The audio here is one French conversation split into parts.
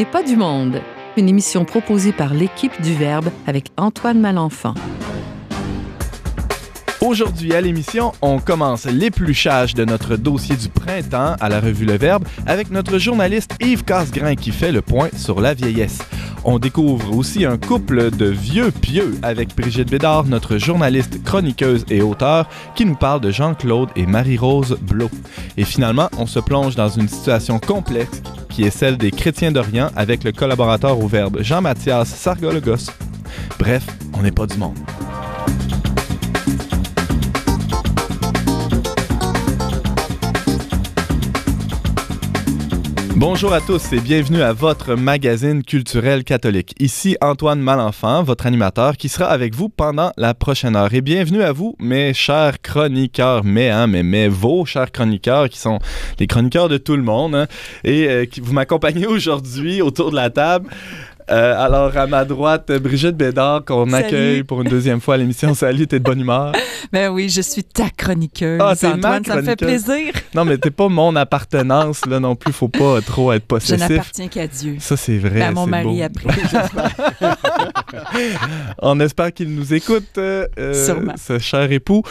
n'est pas du monde, une émission proposée par l'équipe du Verbe avec Antoine Malenfant. Aujourd'hui à l'émission, on commence l'épluchage de notre dossier du printemps à la revue Le Verbe avec notre journaliste Yves Casgrain qui fait le point sur la vieillesse. On découvre aussi un couple de vieux pieux avec Brigitte Bédard, notre journaliste, chroniqueuse et auteur, qui nous parle de Jean-Claude et Marie-Rose Blot. Et finalement, on se plonge dans une situation complexe qui est celle des chrétiens d'Orient avec le collaborateur au Verbe Jean-Mathias Sargologos. Bref, on n'est pas du monde. Bonjour à tous et bienvenue à votre magazine culturel catholique. Ici Antoine Malenfant, votre animateur, qui sera avec vous pendant la prochaine heure. Et bienvenue à vous, mes chers chroniqueurs, mais, hein, mais, vos chers chroniqueurs, qui sont les chroniqueurs de tout le monde, hein, et euh, qui vous m'accompagnez aujourd'hui autour de la table. Euh, alors, à ma droite, Brigitte Bédard, qu'on accueille pour une deuxième fois à l'émission. Salut, t'es de bonne humeur? Ben oui, je suis ta chroniqueuse. Ah, t'es ma Antoine, ça me fait plaisir. Non, mais t'es pas mon appartenance, là non plus. Faut pas trop être Je possessif. n'appartiens qu'à Dieu. Ça, c'est vrai. Ben, à mon c'est mari beau. après. On espère qu'il nous écoute, euh, euh, Sûrement. ce cher époux.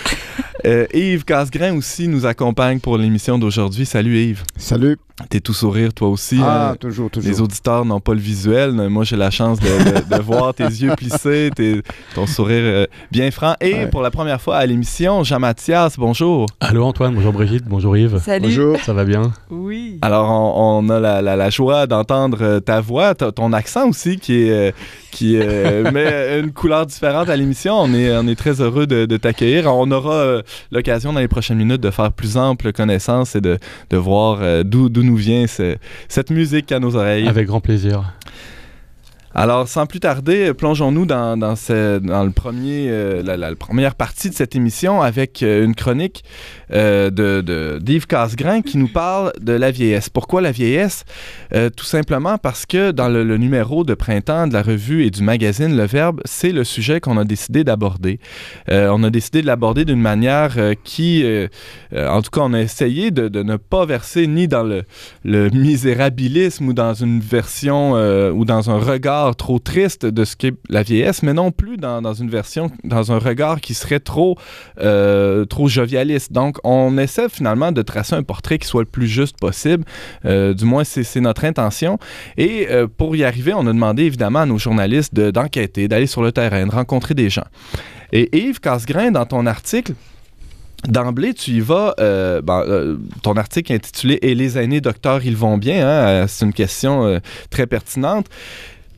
Euh, Yves Casgrain aussi nous accompagne pour l'émission d'aujourd'hui. Salut Yves. Salut. T'es tout sourire toi aussi. Ah, toujours, toujours. Les auditeurs n'ont pas le visuel. Moi, j'ai la chance de, de- de voir tes yeux plissés, tes- ton sourire euh, bien franc. Et Ouais. pour la première fois à l'émission, Jean-Mathias, bonjour. Allô Antoine, bonjour Brigitte, bonjour Yves. Salut. Bonjour. Ça va bien? Oui. Alors, on, on a la, la- la joie d'entendre euh, ta voix, ta- ton accent aussi, qui, est, euh, qui euh, met une couleur différente à l'émission. On est, on est très heureux de, de t'accueillir. On aura euh, l'occasion dans les prochaines minutes de faire plus ample connaissance et de, de voir euh, d'où d'où nous vient ce- cette musique à nos oreilles. Avec grand plaisir. Alors, sans plus tarder, plongeons-nous dans, le premier, euh, la, première partie de cette émission avec euh, une chronique euh, de, d'Yves Casgrain qui nous parle de la vieillesse. Pourquoi la vieillesse? Tout simplement parce que dans le, numéro de printemps de la revue et du magazine Le Verbe, c'est le sujet qu'on a décidé d'aborder. On a décidé de l'aborder d'une manière qui, en tout cas, on a essayé de, ne pas verser ni dans le, misérabilisme ou dans une version ou dans un regard trop triste de ce qu'est la vieillesse, mais non plus dans, une version, dans un regard qui serait trop, euh, trop jovialiste. Donc, on essaie finalement de tracer un portrait qui soit le plus juste possible. Euh, du moins, c'est notre intention. Et euh, pour y arriver, on a demandé évidemment à nos journalistes de- d'enquêter, d'aller sur le terrain, de rencontrer des gens. Et Yves Casgrain, dans ton article, D'emblée, tu y vas. ben, ton article intitulé Et les aînés docteurs, ils vont bien hein, C'est une question très pertinente.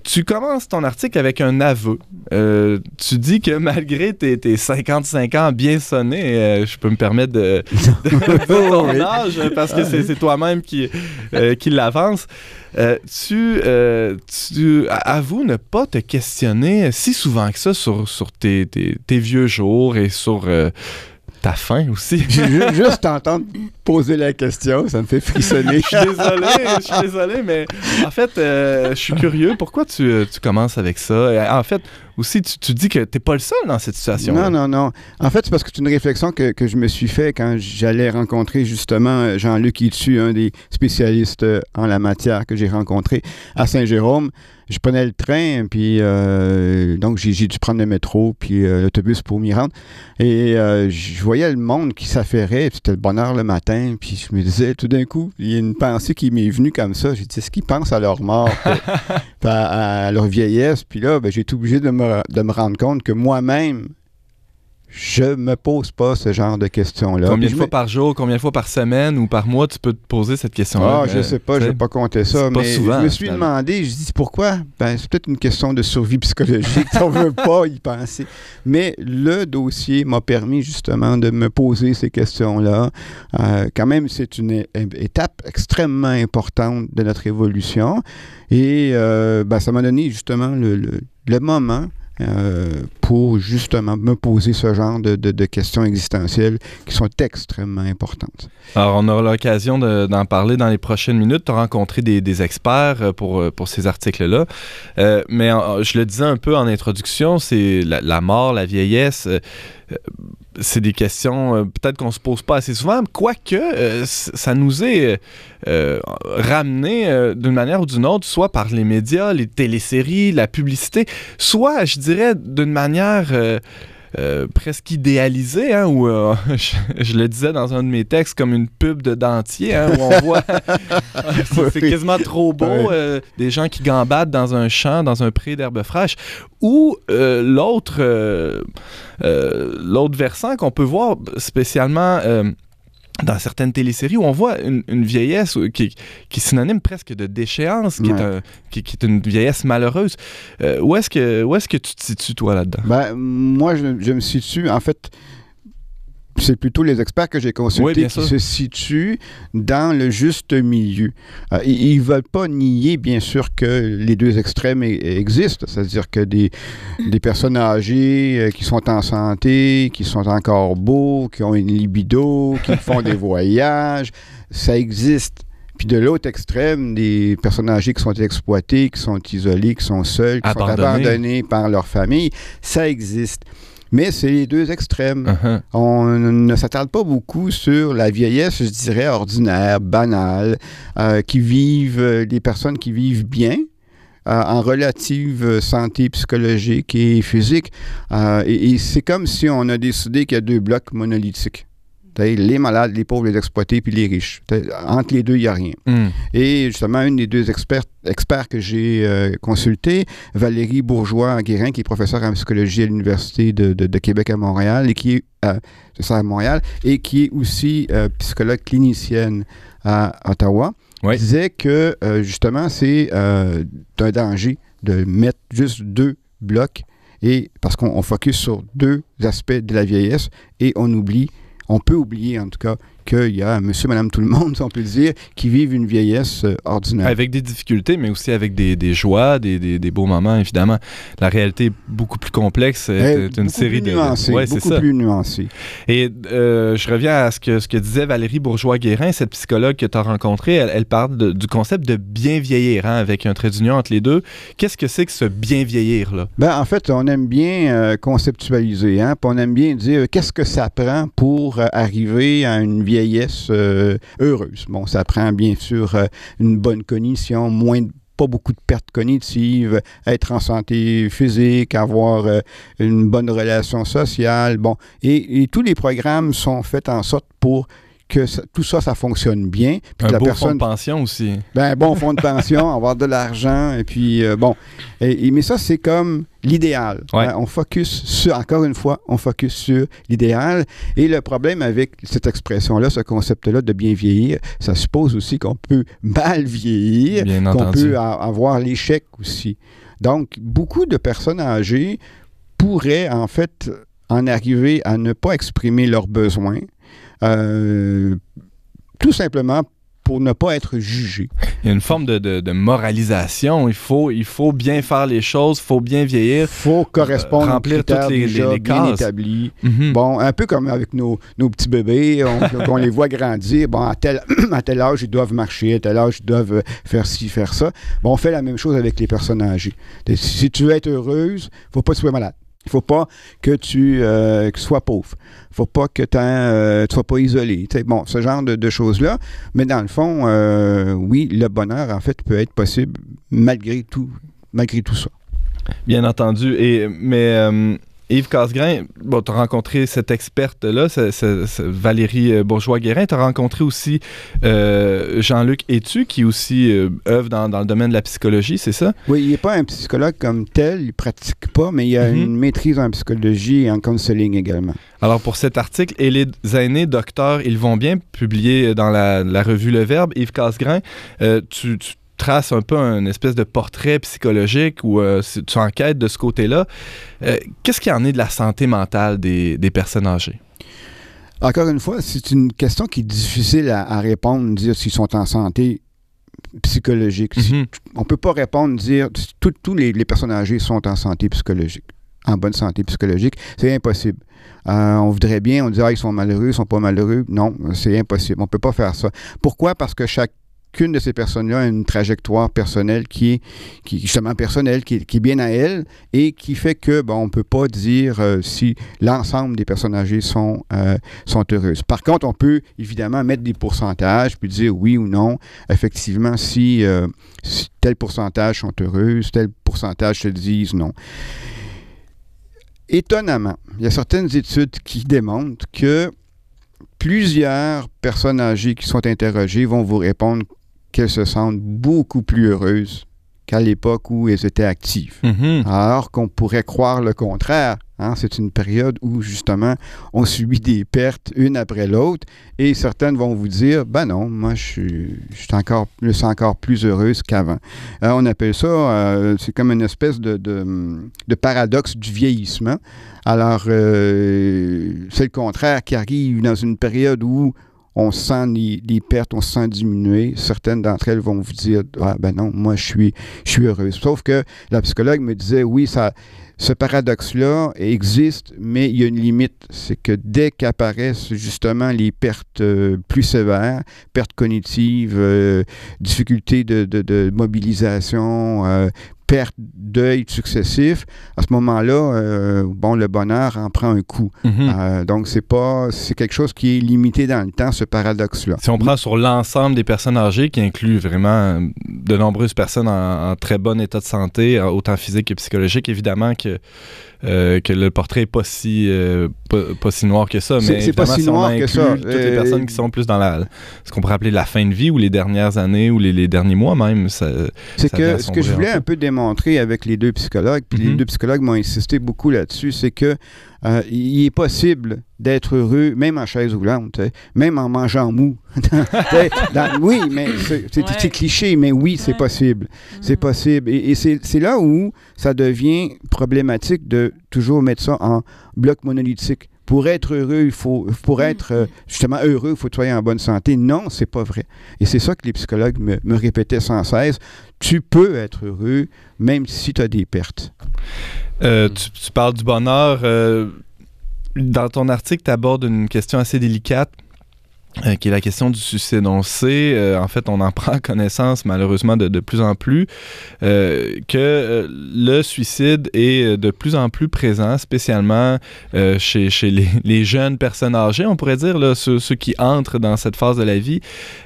Tu commences ton article avec un aveu. Euh, tu dis que malgré tes, tes 55 ans bien sonnés, euh, je peux me permettre de, de ton âge parce que c'est toi-même qui, euh, qui l'avance. Euh, tu, euh, tu avoues ne pas te questionner si souvent que ça sur, sur tes, tes- tes vieux jours et sur euh, ta fin aussi. Juste t'entendre poser la question, ça me fait frissonner. Je suis désolé, je suis désolé, mais en fait, euh, je suis curieux. Pourquoi tu, euh, tu commences avec ça? En fait, aussi, tu, tu dis que t'es pas le seul dans cette situation. Non, non, non. En fait, c'est parce que c'est une réflexion que, que je me suis fait quand j'allais rencontrer justement Jean-Luc Itsu, un des spécialistes euh, en la matière que j'ai rencontré à Saint-Jérôme. Je prenais le train, puis euh, donc j'ai dû prendre le métro, puis euh, l'autobus pour m'y rendre. Et euh, je voyais le monde qui s'affairait, puis c'était le bonheur le matin, puis je me disais tout d'un coup, il y a une pensée qui m'est venue comme ça. J'ai dit, est-ce qu'ils pensent à leur mort, puis- puis à, à leur vieillesse? Puis là, ben, j'ai été obligé de me, de me rendre compte que moi-même, je me pose pas ce genre de questions-là. Combien de fois me- par jour, combien de fois par semaine ou par mois tu peux te poser cette question-là? Ah, je Euh, sais pas, je vais pas compter ça, mais souvent, je me suis finalement. demandé, je dis pourquoi? Ben, c'est peut-être une question de survie psychologique, on veut pas y penser. Mais le dossier m'a permis justement de me poser ces questions-là. Euh, quand même, c'est une étape extrêmement importante de notre évolution. Et euh, ben, ça m'a donné justement le, le- le moment euh, pour justement me poser ce genre de, de- de questions existentielles qui sont extrêmement importantes. Alors, on aura l'occasion de- d'en parler dans les prochaines minutes. Tu as rencontré des, experts euh, pour, euh, pour ces articles-là. Mais je le disais un peu en introduction, c'est la, mort, la vieillesse. C'est des questions euh, peut-être qu'on se pose pas assez souvent, quoique euh, ça nous est euh, ramené euh, d'une manière ou d'une autre, soit par les médias, les téléséries, la publicité, soit, je dirais, d'une manière euh, presque idéalisée, hein, où euh, je, je le disais dans un de mes textes comme une pub de dentier, hein, où on voit, c'est quasiment trop beau, euh, des gens qui gambadent dans un champ, dans un pré d'herbe fraîche, ou l'autre l'autre versant qu'on peut voir spécialement dans certaines téléséries où on voit une, une vieillesse qui, qui est synonyme presque de déchéance, qui, est, un- qui, qui est une vieillesse malheureuse. Euh, où est-ce que, où est-ce que tu te situes, toi, là-dedans? Ben, moi, je, je me situe, en fait, c'est plutôt les experts que j'ai consultés qui se situent dans le juste milieu. Euh, ils ne veulent pas nier, bien sûr, que les deux extrêmes e- existent, c'est-à-dire que des, des personnes âgées euh, qui sont en santé, qui sont encore beaux, qui ont une libido, qui font des voyages, ça existe. Puis de l'autre extrême, des personnes âgées qui sont exploitées, qui sont isolées, qui sont seules, qui sont abandonnées par leur famille, ça existe. Mais c'est les deux extrêmes. Uh-huh. On ne s'attarde pas beaucoup sur la vieillesse, je dirais, ordinaire, banale, euh, qui vivent, euh, des personnes qui vivent bien, euh, en relative euh, santé psychologique et physique. Euh, et et c'est comme si on a décidé qu'il y a deux blocs monolithiques. Les malades, les pauvres, les exploités, puis les riches. Entre les deux, il n'y a rien. Hmm. Et justement, une des deux experts, experts que j'ai euh, consultés, Valérie Bourgeois-Guérin, qui est professeure en psychologie à l'Université de, de- de Québec à Montréal, et qui est, euh, ça, à Montréal, et qui est aussi euh, psychologue clinicienne à Ottawa, Oui. disait que euh, justement, c'est un danger de mettre juste deux blocs, et parce qu'on on focus sur deux aspects de la vieillesse, et on oublie, on peut oublier en tout cas, qu'il y a monsieur, madame, tout le monde, si on peut le dire, qui vivent une vieillesse euh, ordinaire. Avec des difficultés, mais aussi avec des, des joies, des, des- des beaux moments, évidemment. La réalité est beaucoup plus complexe. Eh, C'est une beaucoup série plus de. nuancé, Ouais, c'est beaucoup ça. plus nuancé. Et euh, je reviens à ce que, ce que disait Valérie Bourgeois-Guérin, cette psychologue que tu as rencontrée. Elle, elle parle de- du concept de bien vieillir, hein, avec un trait d'union entre les deux. Qu'est-ce que c'est que ce bien vieillir, là? Ben, en fait, on aime bien euh, conceptualiser, hein, puis on aime bien dire euh, qu'est-ce que ça prend pour euh, arriver à une vieillesse euh, heureuse. Bon, ça prend bien sûr euh, une bonne cognition, moins de- pas beaucoup de pertes cognitives, être en santé physique, avoir euh, une bonne relation sociale. Bon, et, et tous les programmes sont faits en sorte pour que ça- tout ça, ça fonctionne bien. puis Un que la beau personne fonds de pension aussi. ben, bon fonds de pension, avoir de l'argent, et puis euh, bon. Et, et- mais ça, c'est comme l'idéal. Ouais. Hein, on focus sur, encore une fois, on focus sur l'idéal. Et le problème avec cette expression-là, ce concept-là de bien vieillir, ça suppose aussi qu'on peut mal vieillir, qu'on peut a- avoir l'échec aussi. Donc, beaucoup de personnes âgées pourraient, en fait, en arriver à ne pas exprimer leurs besoins, tout simplement pour ne pas être jugées. Il y a une forme de, de- de moralisation. Il faut, il faut bien faire les choses, il faut bien vieillir. faut correspondre Euh, remplir toutes les- déjà les- les bien établis. Mhm. Bon, un peu comme avec nos, nos petits bébés, on, on les voit grandir. Bon, à tel, à tel âge, ils doivent marcher, à tel âge, ils doivent euh, faire ci, faire ça. Bon, on fait la même chose avec les personnes âgées. Si tu veux être heureuse, faut pas tu sois malade. Il faut pas que tu, euh, que sois pauvre. faut pas que euh, tu sois pas isolé. Bon, ce genre de, choses-là. Mais dans le fond, euh, oui, le bonheur, en fait, peut être possible malgré tout, malgré tout ça. Bien entendu. Et, mais Yves Casgrain, bon, tu as rencontré cette experte-là, Valérie euh, Bourgeois-Guérin. Tu as rencontré aussi euh, Jean-Luc Etu, qui aussi euh, œuvre dans, dans le domaine de la psychologie, c'est ça? Oui, il n'est pas un psychologue comme tel, il pratique pas, mais il a Mhm. une maîtrise en psychologie et en counseling également. Alors, pour cet article, Et les aînés docteurs, ils vont bien, publié dans la, la revue Le Verbe, Yves Casgrain, euh, tu, tu traces un peu un espèce de portrait psychologique ou euh, tu enquêtes de ce côté-là. Euh, Qu'est-ce qu'il y en est de la santé mentale des, des personnes âgées? Encore une fois, c'est une question qui est difficile à, à répondre, dire s'ils sont en santé psychologique. Mhm. On ne peut pas répondre, dire tous tous les, les personnes âgées sont en santé psychologique, en bonne santé psychologique. C'est impossible. Euh, on voudrait bien, on dit ah, ils sont malheureux, ils sont pas malheureux. Non, c'est impossible. On ne peut pas faire ça. Pourquoi? Parce que chaque chacune de ces personnes-là a une trajectoire personnelle qui est, qui, personnelle, qui qui bien à elle et qui fait que, on ne peut pas dire euh, si l'ensemble des personnes âgées sont, euh, sont heureuses. Par contre, on peut évidemment mettre des pourcentages puis dire oui ou non, effectivement, si, euh, si tel pourcentage sont heureuses, tel pourcentage se disent non. Étonnamment, il y a certaines études qui démontrent que plusieurs personnes âgées qui sont interrogées vont vous répondre qu'elles se sentent beaucoup plus heureuses qu'à l'époque où elles étaient actives. Mhm. Alors qu'on pourrait croire le contraire. hein. C'est une période où, justement, on subit des pertes une après l'autre et certaines vont vous dire, ben non, moi, je suis, je suis encore, je plus heureuse qu'avant. Euh, on appelle ça, euh, c'est comme une espèce de, de- de paradoxe du vieillissement. Alors, euh, c'est le contraire qui arrive dans une période où on sent les, pertes, on se sent diminuer. Certaines d'entre elles vont vous dire Ah ben non, moi je suis, je suis heureuse. Sauf que la psychologue me disait Oui, ça, ce paradoxe-là existe, mais il y a une limite. C'est que dès qu'apparaissent justement les pertes euh, plus sévères, pertes cognitives, euh, difficultés de, de- de mobilisation, euh, pertes d'œil successifs, à ce moment-là, euh, bon, le bonheur en prend un coup. Mhm. Euh, donc, c'est pas, c'est quelque chose qui est limité dans le temps, ce paradoxe-là. Si on prend sur l'ensemble des personnes âgées, qui inclut vraiment euh, de nombreuses personnes en, en très bon état de santé, autant physique que psychologique, évidemment que, que le portrait n'est pas si, euh, pas, pas si noir que ça. Mais c'est pas si noir que ça. Toutes les Euh, personnes qui sont plus dans la, ce qu'on pourrait appeler la fin de vie ou les dernières années ou les, les derniers mois même. C'est que ce que je voulais un peu démontrer avec les deux psychologues, puis les Mhm. deux psychologues m'ont insisté beaucoup là-dessus, c'est que euh, il est possible d'être heureux, même en chaise roulante, hein, même en mangeant mou. Dans- oui, mais c'est Ouais. cliché, mais oui, c'est possible. C'est Mhm. possible. Et, et c'est là où ça devient problématique de toujours mettre ça en bloc monolithique. Pour être heureux, il faut, pour être euh, justement heureux, il faut sois en bonne santé. Non, c'est pas vrai. Et c'est ça que les psychologues me, me répétaient sans cesse. Tu peux être heureux même si tu as des pertes. Euh, tu, tu parles du bonheur. euh, dans ton article, tu abordes une question assez délicate. Euh, qui est la question du suicide. On sait, euh, en fait, on en prend connaissance malheureusement de, de plus en plus, euh, que le suicide est de plus en plus présent, spécialement chez, chez les, les jeunes personnes âgées, on pourrait dire, là, ceux, ceux qui entrent dans cette phase de la vie.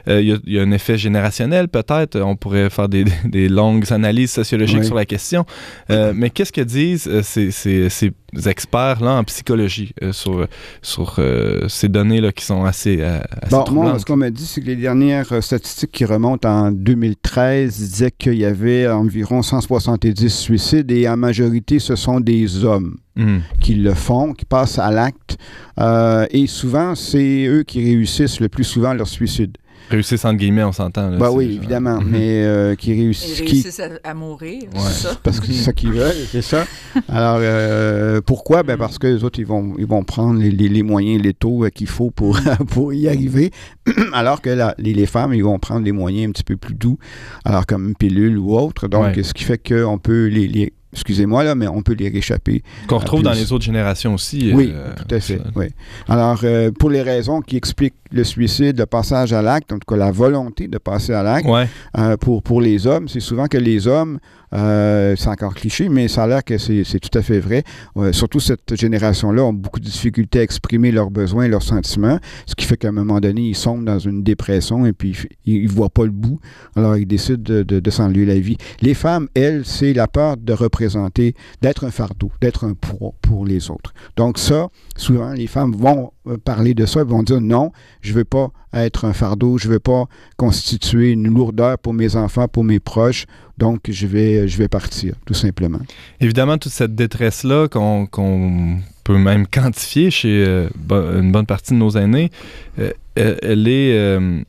Il y, a- il y a un effet générationnel peut-être, on pourrait faire des, des longues analyses sociologiques Oui. sur la question. Mais qu'est-ce que disent euh, ces, ces- ces experts-là en psychologie euh, sur, sur euh, ces données-là qui sont assez, euh, assez Bon, moi, ce qu'on m'a dit, c'est que les dernières statistiques qui remontent en 2013 disaient qu'il y avait environ 170 suicides et en majorité, ce sont des hommes Hmm. qui le font, qui passent à l'acte. Euh, et souvent, c'est eux qui réussissent le plus souvent leur suicide. Réussissent entre guillemets, on s'entend. Bah c'est oui, genre- évidemment, Mhm. mais euh, qui Ils réussissent. Qui, à, à mourir, Ouais. c'est ça? parce que c'est ça qu'ils veulent, c'est ça. Alors, euh, pourquoi? Ben parce que les autres, ils vont, ils vont prendre les, les- les moyens létaux euh, qu'il faut pour, pour y arriver. alors que la- les, les femmes, ils vont prendre les moyens un petit peu plus doux, alors comme une pilule ou autre. Donc, Ouais. ce qui fait qu'on peut les... les- Excusez-moi, là, mais on peut les réchapper. Qu'on retrouve dans les autres générations aussi. Oui, euh, tout à fait. Oui. Alors, euh, pour les raisons qui expliquent le suicide, le passage à l'acte, en tout cas la volonté de passer à l'acte, Ouais. euh, pour, pour les hommes, c'est souvent que les hommes, euh, c'est encore cliché, mais ça a l'air que c'est tout à fait vrai. Surtout cette génération-là ont beaucoup de difficultés à exprimer leurs besoins, leurs sentiments, ce qui fait qu'à un moment donné, ils sombrent dans une dépression et puis ils ne voient pas le bout. Alors, ils décident de, s'enlever la vie. Les femmes, elles, c'est la peur de représenter, d'être un fardeau, d'être un poids pour les autres. Donc ça, souvent, les femmes vont euh, parler de ça, vont dire non, je veux pas être un fardeau, je veux pas constituer une lourdeur pour mes enfants, pour mes proches, donc je vais, je vais partir, tout simplement. Évidemment, toute cette détresse-là qu'on qu'on peut même quantifier chez euh, une bonne partie de nos aînés, euh, elle, elle est euh,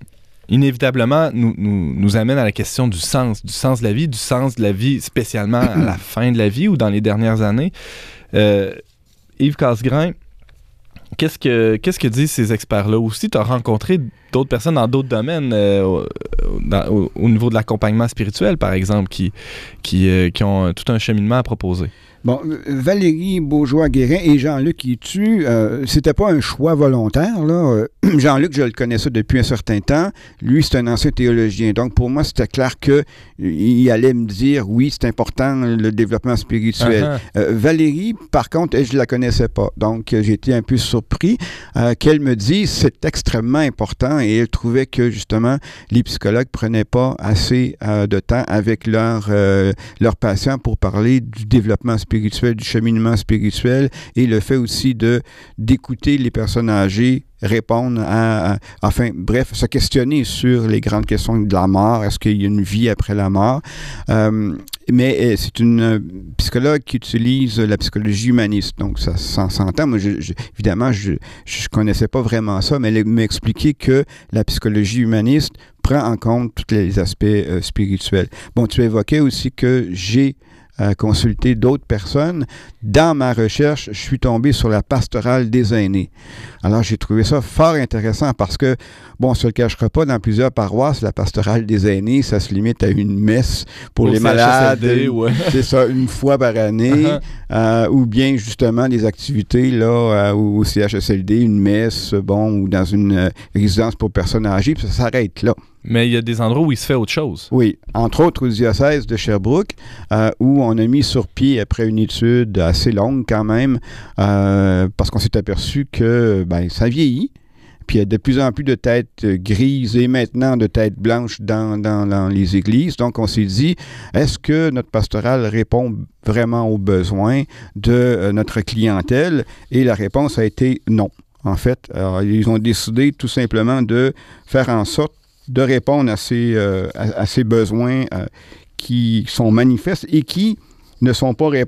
inévitablement nous, nous, nous amène à la question du sens, du sens de la vie, du sens de la vie spécialement à la fin de la vie ou dans les dernières années. Euh, Yves Casgrain, qu'est-ce que, qu'est-ce que disent ces experts-là? Aussi? Tu as rencontré d'autres personnes dans d'autres domaines, euh, au- au niveau de l'accompagnement spirituel, par exemple, qui, qui, euh, qui ont tout un cheminement à proposer. Bon, euh, Valérie Beaujois-Guérin et Jean-Luc Itu, euh, c'était pas un choix volontaire, là. Euh, Jean-Luc, je le connaissais depuis un certain temps. Lui, c'est un ancien théologien. Donc, pour moi, c'était clair que il allait me dire, oui, c'est important, le développement spirituel. Uh-huh. Euh, Valérie, par contre, je la connaissais pas. Donc, euh, j'ai été un peu surpris euh, qu'elle me dise c'est extrêmement important et elle trouvait que, justement, les psychologues prenaient pas assez euh, de temps avec leurs euh, leurs patients pour parler du développement spirituel, du cheminement spirituel et le fait aussi de d'écouter les personnes âgées répondre à, enfin bref se questionner sur les grandes questions de la mort. Est-ce qu'il y a une vie après la mort? Euh, mais euh, c'est une euh, psychologue qui utilise la psychologie humaniste. Donc ça s'en- s'entend. Moi je- je- évidemment je je connaissais pas vraiment ça mais elle m'a expliqué que la psychologie humaniste prend en compte tous les aspects spirituels. Bon tu évoquais aussi que j'ai euh, consulté d'autres personnes. Dans ma recherche, je suis tombé sur la pastorale des aînés. Alors, j'ai trouvé ça fort intéressant parce que, bon, on se le cachera pas, dans plusieurs paroisses, la pastorale des aînés, ça se limite à une messe pour les malades. Ouais. C'est ça, une fois par année. Uh-huh. Euh, ou bien justement des activités là euh, au au CHSLD, une messe, bon, ou dans une euh, résidence pour personnes âgées, puis ça s'arrête là. Mais il y a des endroits où il se fait autre chose. Oui, entre autres au diocèse de Sherbrooke, euh, où on a mis sur pied, après une étude assez longue quand même, euh, parce qu'on s'est aperçu que ben, ça vieillit. Puis il y a de plus en plus de têtes grises et maintenant de têtes blanches dans, dans- les églises. Donc on s'est dit, est-ce que notre pastoral répond vraiment aux besoins de euh, notre clientèle? Et la réponse a été non. En fait, ils ont décidé tout simplement de faire en sorte de répondre à ces, euh, à, ces besoins euh, qui sont manifestes et qui ne sont pas ré-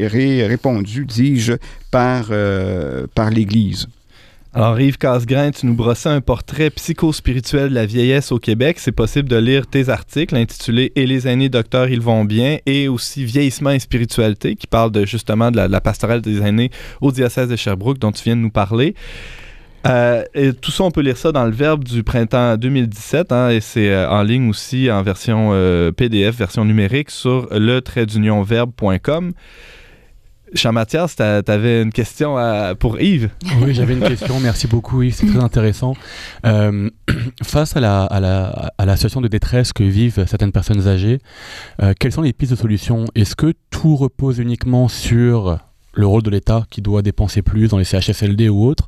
ré- répondus, dis-je, par, euh, par l'Église. Alors, Yves Casgrain, tu nous brossais un portrait psychospirituel de la vieillesse au Québec. C'est possible de lire tes articles intitulés Et les aînés docteurs, ils vont bien et aussi Vieillissement et spiritualité qui parle de, justement de la, la pastorale des aînés au diocèse de Sherbrooke dont tu viens de nous parler. Euh, et tout ça, on peut lire ça dans le Verbe du printemps 2017 hein, et c'est euh, en ligne aussi en version euh, PDF, version numérique sur le verbe.com. Jean-Mathias, tu avais une question pour Yves? Oui, j'avais une question. Merci beaucoup, Yves. C'est très intéressant. Face à la situation de détresse que vivent certaines personnes âgées, euh, quelles sont les pistes de solution? Est-ce que tout repose uniquement sur le rôle de l'État qui doit dépenser plus dans les CHSLD ou autres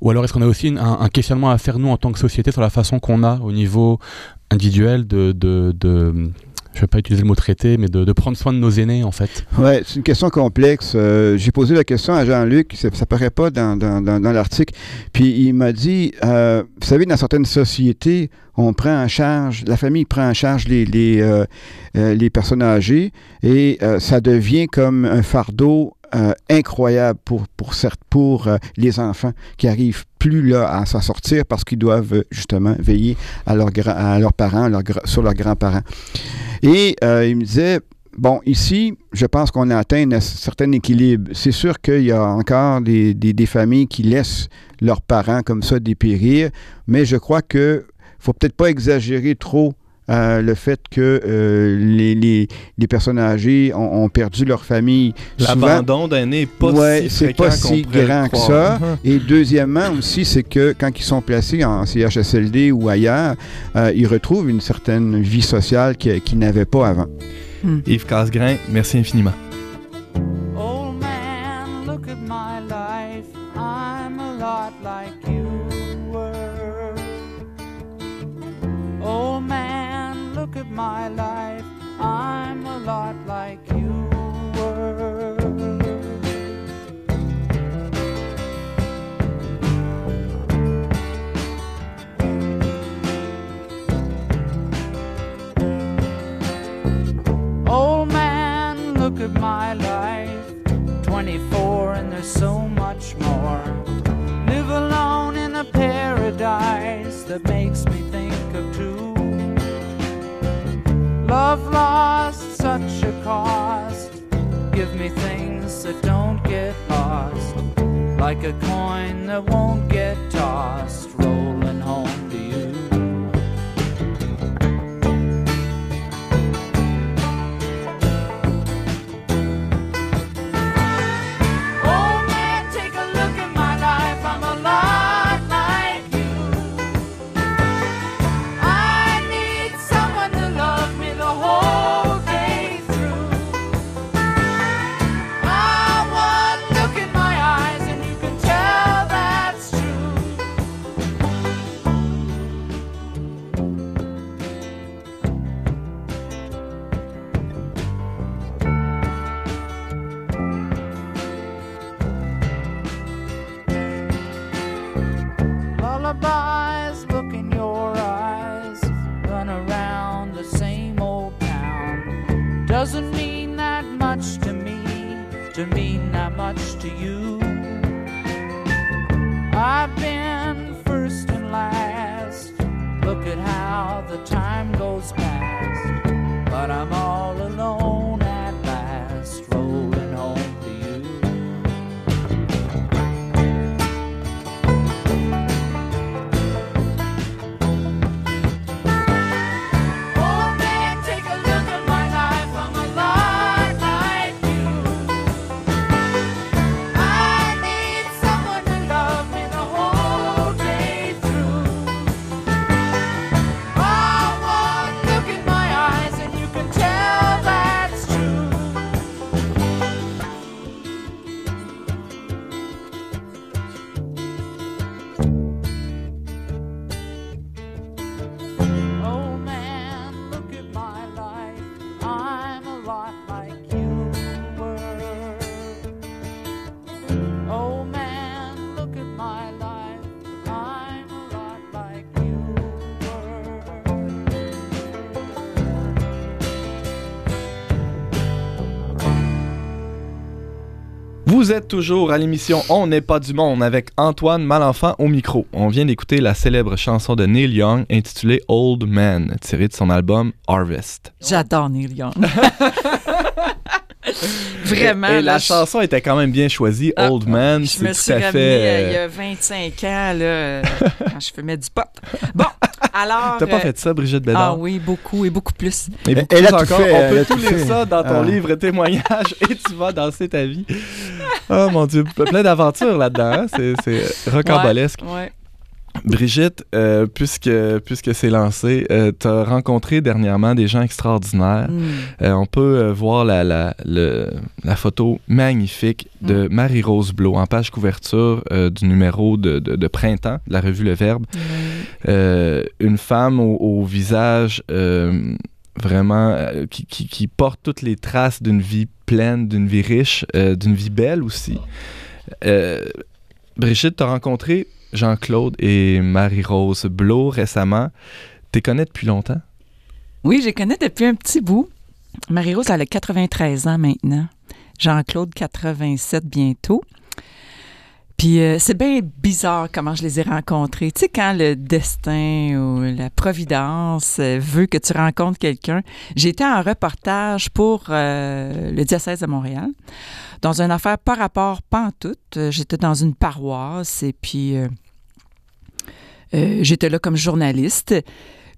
Ou alors est-ce qu'on a aussi un, questionnement à faire, nous, en tant que société, sur la façon qu'on a au niveau individuel de... de, je ne vais pas utiliser le mot traiter, mais de, prendre soin de nos aînés, en fait? Oui, c'est une question complexe. Euh, J'ai posé la question à Jean-Luc, ça ne paraît pas dans, dans- l'article, puis il m'a dit, euh, vous savez, dans certaines sociétés, on prend en charge, la famille prend en charge les, les, euh, euh, personnes âgées et ça devient comme un fardeau euh, incroyable pour, certes, pour euh, les enfants qui arrivent plus là à s'en sortir parce qu'ils doivent euh, justement veiller à, leurs parents, sur leurs grands-parents. Et il me disait, bon, ici, je pense qu'on a atteint un certain équilibre. C'est sûr qu'il y a encore des familles qui laissent leurs parents comme ça dépérir, mais je crois que faut peut-être pas exagérer trop euh, le fait que euh, les, les- les personnes âgées ont, ont perdu leur famille. L'abandon d'aînés n'est pas Ouais, si c'est pas si grand que ça. Et deuxièmement aussi, c'est que quand ils sont placés en CHSLD ou ailleurs, euh, ils retrouvent une certaine vie sociale qui- qu'ils n'avaient pas avant. Yves Casgrain, merci infiniment. My life. I'm a lot like you were. Old man, look at my life. 24 and there's so much more. Live alone in a paradise that makes me Love lost such a cost. Give me things that don't get lost. Like a coin that won't get tossed, Vous êtes toujours à l'émission On n'est pas du monde avec Antoine Malenfant au micro. On vient d'écouter la célèbre chanson de Neil Young intitulée Old Man, tirée de son album Harvest. J'adore Neil Young. Vraiment. Et, la je- chanson était quand même bien choisie. Ah, Old Man, Je me suis ramenée fait. euh, il y euh, a 25 ans, là, euh, quand je fumais du pot. Bon, alors... T'as pas euh, fait ça, Brigitte Ah Bédard? oui, beaucoup et beaucoup plus. Et beaucoup Elle a plus tout encore. fait, On peut tout lire fait. ça dans ton Ah. livre témoignage et tu vas danser ta vie. Oh mon Dieu, plein d'aventures là-dedans. hein. C'est, rocambolesque. Ouais. Brigitte, euh, puisque, puisque c'est lancé, euh, tu as rencontré dernièrement des gens extraordinaires. Mm. Euh, on peut voir la, la, le- la photo magnifique de Marie-Rose Blo en page couverture du numéro de, de- de printemps de la revue Le Verbe. Une femme au, au visage vraiment qui, qui- qui porte toutes les traces d'une vie pleine, d'une vie riche, d'une vie belle aussi. Brigitte, tu as rencontré Jean-Claude et Marie-Rose Blo récemment. Tu les connais depuis longtemps? Oui, je les connais depuis un petit bout. Marie-Rose, elle a 93 ans maintenant. Jean-Claude, 87 bientôt. Puis euh, c'est bien bizarre comment je les ai rencontrés. Tu sais, quand le destin ou la providence euh, veut que tu rencontres quelqu'un. J'étais en reportage pour euh, le diocèse de Montréal, dans une affaire par rapport, pas en tout. Euh, J'étais dans une paroisse et puis euh, j'étais là comme journaliste.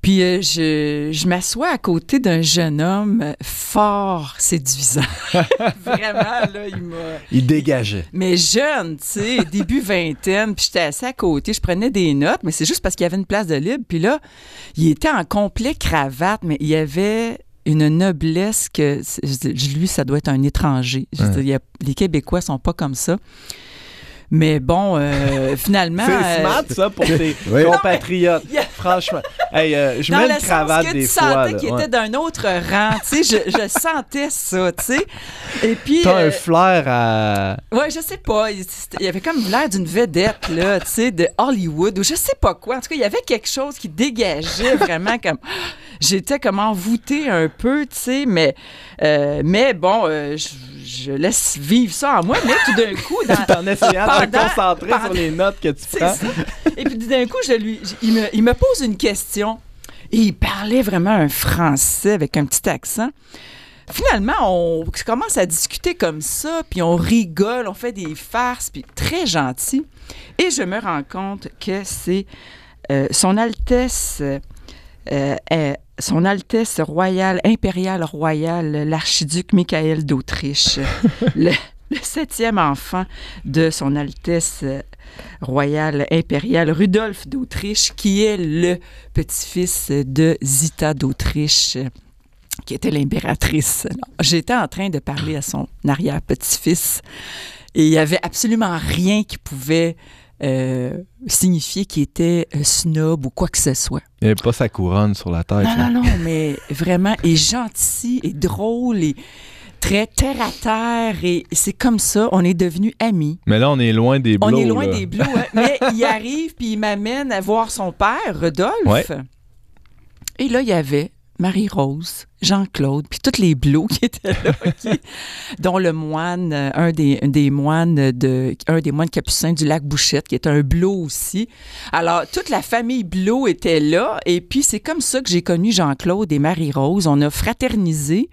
Puis euh, je, je m'assois à côté d'un jeune homme fort séduisant. Vraiment, là, il m'a... Il dégageait. Mais jeune, tu sais, début vingtaine, puis j'étais assis à côté, je prenais des notes, mais c'est juste parce qu'il y avait une place de libre. Puis là, il était en complet cravate, mais il y avait une noblesse que, lui, ça doit être un étranger. Je veux Ouais. dire, il y a- les Québécois sont pas comme ça. Mais bon, euh, finalement... C'est euh, smart, ça, pour tes Oui. compatriotes. Franchement. Hey, euh, je dans mets le une cravate que des tu fois. sentais qu'il ouais. était d'un autre rang, tu sais, je, je sentais ça, tu sais. Et puis, T'as euh, un flair à. ouais, je sais pas, il, il y avait comme l'air d'une vedette, là, tu sais, de Hollywood, ou je sais pas quoi. En tout cas, il y avait quelque chose qui dégageait vraiment comme... J'étais comme envoûtée un peu, tu sais, mais, euh, mais bon, euh, je, je laisse vivre ça en moi, mais tout d'un coup, dans, en essayant de te Pendant- concentrer pendant- sur les notes que tu prends. ça. Et puis d'un coup, je lui, je- il, me, il me pose une question. Et il parlait vraiment un français avec un petit accent. Finalement, on commence à discuter comme ça, puis on rigole, on fait des farces, puis très gentil. Et je me rends compte que c'est euh, Son Altesse, euh, Son Altesse royale, impériale royale, l'archiduc Michael d'Autriche, le, le septième enfant de Son Altesse royale impériale Rudolf d'Autriche, qui est le petit-fils de Zita d'Autriche, qui était l'impératrice. J'étais en train de parler à son arrière-petit-fils et il n'y avait absolument rien qui pouvait euh, signifier qu'il était euh, snob ou quoi que ce soit. Il n'y avait pas sa couronne sur la tête. Non, là. non, non, mais vraiment, et gentil, et drôle, et très terre à terre, et c'est comme ça, on est devenus amis. Mais là, on est loin des On blows. est loin là. des bleus, hein. mais il arrive, puis il m'amène à voir son père, Rodolphe. Ouais. Et là, il y avait Marie-Rose Jean-Claude, puis tous les bleus qui étaient là, dont le moine, euh, un des, un des moines de, un des moines capucins du lac Bouchette, qui est un bleu aussi. Alors, toute la famille Blot était là, et puis c'est comme ça que j'ai connu Jean-Claude et Marie-Rose. On a fraternisé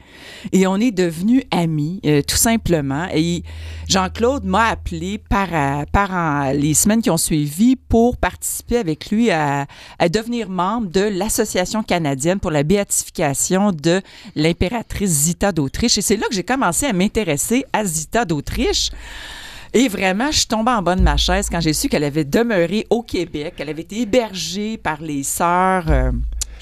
et on est devenus amis, euh, tout simplement. Et Jean-Claude m'a appelé par, euh, par les semaines qui ont suivi pour participer avec lui à, à devenir membre de l'Association canadienne pour la béatification de l'impératrice Zita d'Autriche. Et c'est là que j'ai commencé à m'intéresser à Zita d'Autriche. Et vraiment, je suis tombée en bas de ma chaise quand j'ai su qu'elle avait demeuré au Québec, qu'elle avait été hébergée par les sœurs. euh,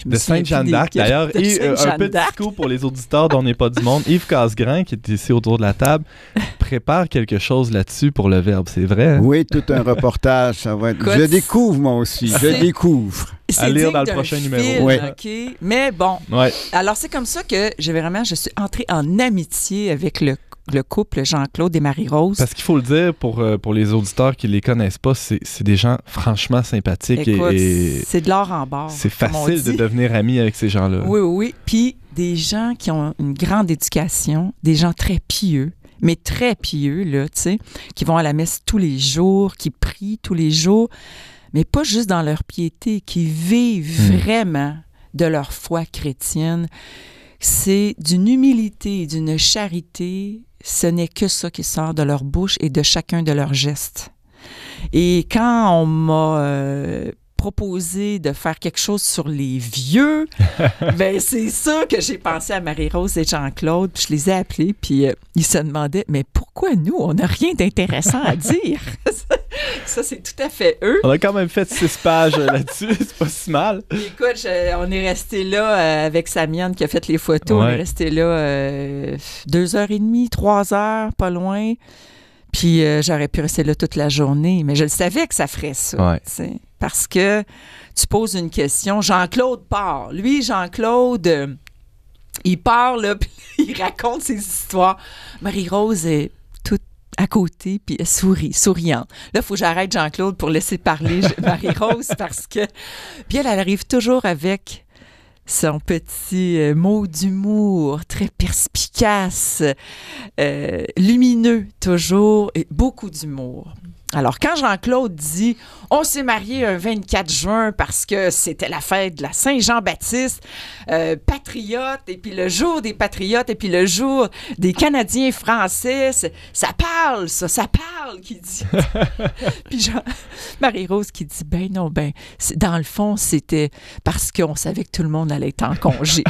De Sainte-Jeanne d'Arc, d'ailleurs. Et euh, un petit coup pour les auditeurs dont on n'est pas du monde. Yves Casgrain, qui est ici autour de la table, prépare quelque chose là-dessus pour le verbe. C'est vrai? hein? Oui, tout un reportage, ça va être... Écoute, Je découvre, moi aussi, je découvre. À lire dans le prochain film, numéro. Ouais. OK? Mais bon, Ouais. alors c'est comme ça que j'ai vraiment, je suis entrée en amitié avec le, le couple Jean-Claude et Marie-Rose. Parce qu'il faut le dire pour, euh, pour les auditeurs qui les connaissent pas, c'est des gens franchement sympathiques Écoute, et, c'est de l'or en barre. c'est facile de devenir ami avec ces gens-là. Oui, oui, oui. Puis des gens qui ont une grande éducation, des gens très pieux, mais très pieux, là, tu sais, qui vont à la messe tous les jours, qui prient tous les jours, mais pas juste dans leur piété, qui vivent Hmm. vraiment de leur foi chrétienne. C'est d'une humilité, d'une charité, ce n'est que ça qui sort de leur bouche et de chacun de leurs gestes. Et quand on m'a euh, proposé de faire quelque chose sur les vieux, ben c'est ça que j'ai pensé à Marie-Rose et Jean-Claude, je les ai appelés, puis euh, ils se demandaient, mais pourquoi nous, on n'a rien d'intéressant à dire? ça, c'est tout à fait eux. On a quand même fait six pages euh, là-dessus, c'est pas si mal. Écoute, je- on est resté là euh, avec Samiane qui a fait les photos. On est resté là euh, deux heures et demie, trois heures, pas loin. Puis euh, j'aurais pu rester là toute la journée, mais je le savais que ça ferait ça. Ouais. Parce que tu poses une question. Jean-Claude part. Lui, Jean-Claude, euh, il part, là, puis il raconte ses histoires. Marie-Rose est toute à côté, puis elle sourit, souriante. Là, il faut que j'arrête Jean-Claude pour laisser parler Marie-Rose parce que. Puis elle, elle arrive toujours avec son petit euh, mot d'humour très perspicace, euh, lumineux toujours, et beaucoup d'humour. Alors, quand Jean-Claude dit on s'est marié un 24 juin parce que c'était la fête de la Saint-Jean-Baptiste, euh, patriote, et puis le jour des patriotes, et puis le jour des Canadiens français, ça parle, ça, ça parle, qui dit. puis Jean- Marie-Rose qui dit ben non, ben, dans le fond, c'était parce qu'on savait que tout le monde allait être en congé.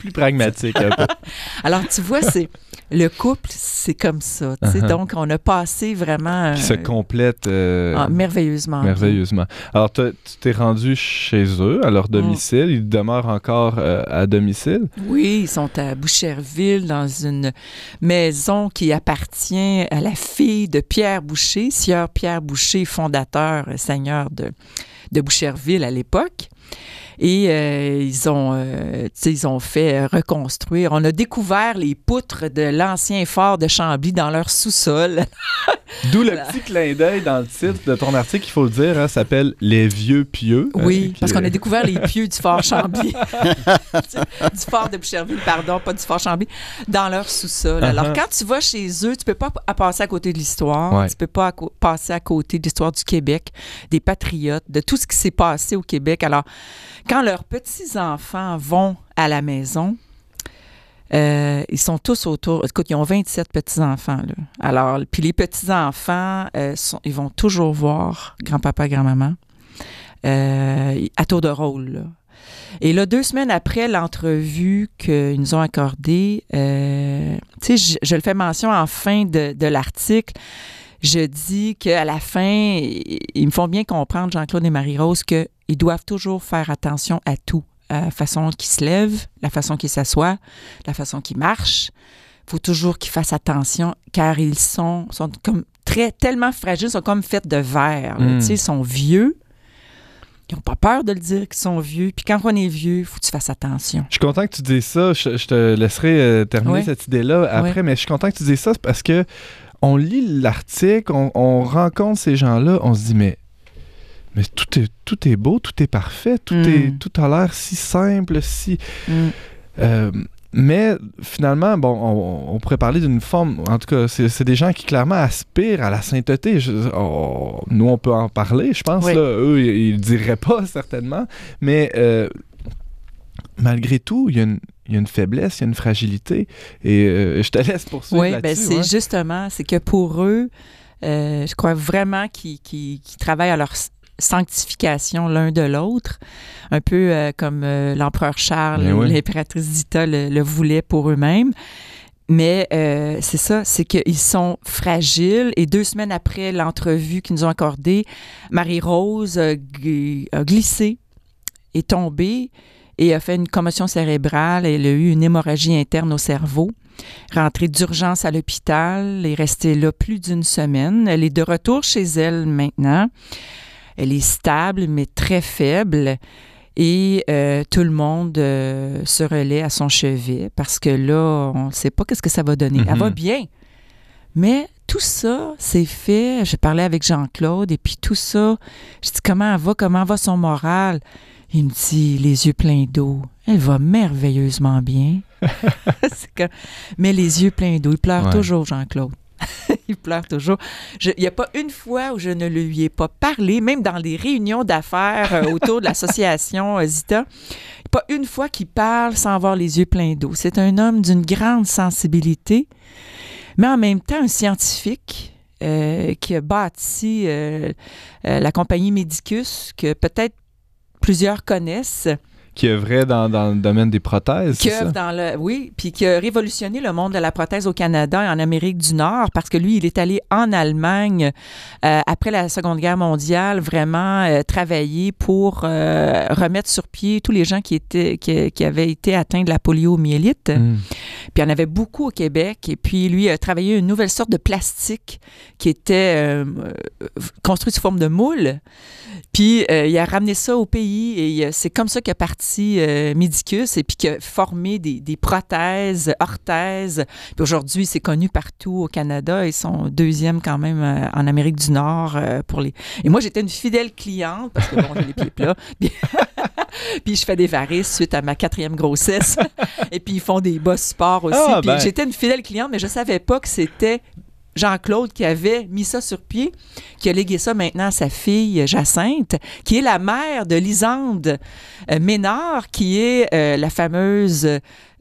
Plus pragmatique un peu. Alors, tu vois, c'est le couple, c'est comme ça. Uh-huh. Donc, on a passé vraiment Qui se complètent euh, ah, merveilleusement. merveilleusement. Alors, tu t'es rendu chez eux, à leur domicile. Ils demeurent encore euh, à domicile? Oui, ils sont à Boucherville, dans une maison qui appartient à la fille de Pierre Boucher, sieur Pierre Boucher, fondateur, euh, seigneur de, de Boucherville à l'époque. Et euh, ils, ont, euh, ils ont fait euh, reconstruire. On a découvert les poutres de l'ancien fort de Chambly dans leur sous-sol. D'où le petit clin d'œil dans le titre de ton article, il faut le dire, hein, s'appelle Les vieux pieux. Oui, parce qu'on a découvert les pieux du fort Chambly. du fort de Boucherville, pardon, pas du fort Chambly, dans leur sous-sol. Alors, Uh-huh. quand tu vas chez eux, tu peux pas passer à côté de l'histoire. Ouais. Tu peux pas à passer à côté de l'histoire du Québec, des patriotes, de tout ce qui s'est passé au Québec. Alors, quand leurs petits-enfants vont à la maison, euh, ils sont tous autour. Écoute, ils ont 27 petits-enfants. Alors, puis les petits-enfants, euh, ils vont toujours voir grand-papa, grand-maman euh, à tour de rôle. Et là, deux semaines après l'entrevue qu'ils nous ont accordée, tu sais, je, le fais mention en fin de, de l'article. Je dis qu'à la fin, ils me font bien comprendre, Jean-Claude et Marie-Rose, qu'ils doivent toujours faire attention à tout. À la façon qu'ils se lèvent, la façon qu'ils s'assoient, la façon qu'ils marchent. Il faut toujours qu'ils fassent attention car ils sont, sont comme très, tellement fragiles, sont comme faits de verre. là. Mm. Tu sais, ils sont vieux. Ils n'ont pas peur de le dire qu'ils sont vieux. Puis quand on est vieux, il faut que tu fasses attention. Je suis content que tu dises ça. Je, je te laisserai euh, terminer cette idée-là après, mais je suis content que tu dises ça parce que on lit l'article, on, on rencontre ces gens-là, on se dit, mais, mais tout, est, tout est beau, tout est parfait, tout, Mm. est, tout a l'air si simple, si. Mm. Euh, mais finalement, bon, on, on pourrait parler d'une forme, en tout cas, c'est des gens qui clairement aspirent à la sainteté. Je- on- nous, on peut en parler, je pense. Oui. Là, eux, ils ne diraient pas, certainement. Mais euh, malgré tout, il y, a une- il y a une faiblesse, il y a une fragilité. Et euh, je te laisse poursuivre Oui, ben c'est ouais. justement, c'est que pour eux, euh, je crois vraiment qu'ils qu'ils- qu'ils travaillent à leur sanctification l'un de l'autre, un peu euh, comme euh, l'empereur Charles Ben ou oui. l'impératrice Zita le, le voulaient pour eux-mêmes. Mais euh, c'est ça, c'est qu'ils sont fragiles. Et deux semaines après l'entrevue qu'ils nous ont accordée, Marie-Rose a glissé, est tombée et a fait une commotion cérébrale. Elle a eu une hémorragie interne au cerveau rentrée d'urgence à l'hôpital, est restée là plus d'une semaine. Elle est de retour chez elle maintenant. Elle est stable, mais très faible. Et euh, tout le monde euh, se relaie à son chevet parce que là, on ne sait pas qu'est-ce que ça va donner. Elle Mhm. va bien. Mais tout ça, c'est fait. Je parlais avec Jean-Claude et puis tout ça, je dis comment elle va, comment va son moral? Il me dit, les yeux pleins d'eau. Elle va merveilleusement bien. Comme- Mais les yeux pleins d'eau. Il pleure Ouais. toujours, Jean-Claude. il pleure toujours. Il n'y a pas une fois où je ne lui ai pas parlé, même dans les réunions d'affaires euh, autour de l'association euh, Zita. Pas une fois qu'il parle sans avoir les yeux pleins d'eau. C'est un homme d'une grande sensibilité, mais en même temps un scientifique euh, qui a bâti la compagnie Medicus, que peut-être plusieurs connaissent. Qui œuvrait dans, dans le domaine des prothèses. Qui c'est ça? œuvre dans le, oui, puis qui a révolutionné le monde de la prothèse au Canada et en Amérique du Nord parce que lui, il est allé en Allemagne euh, après la Seconde Guerre mondiale vraiment euh, travailler pour euh, remettre sur pied tous les gens qui étaient qui, qui avaient été atteints de la poliomyélite. Mm. Puis il y en avait beaucoup au Québec. Et puis lui a travaillé une nouvelle sorte de plastique qui était construit sous forme de moule. Puis il a ramené ça au pays et c'est comme ça qu'a parti euh, Medicus et puis qu'il a formé des, des prothèses, orthèses. Puis aujourd'hui, c'est connu partout au Canada et son deuxième quand même euh, en Amérique du Nord euh, pour les. Et moi, j'étais une fidèle cliente parce que bon, j'ai les pieds plats. Puis, puis je fais des varices suite à ma quatrième grossesse. et puis ils font des bas sport aussi. Ah, puis ben. j'étais une fidèle cliente, mais je savais pas que c'était Jean-Claude qui avait mis ça sur pied, qui a légué ça maintenant à sa fille Jacinthe, qui est la mère de Lisande euh, Ménard, qui est euh, la fameuse,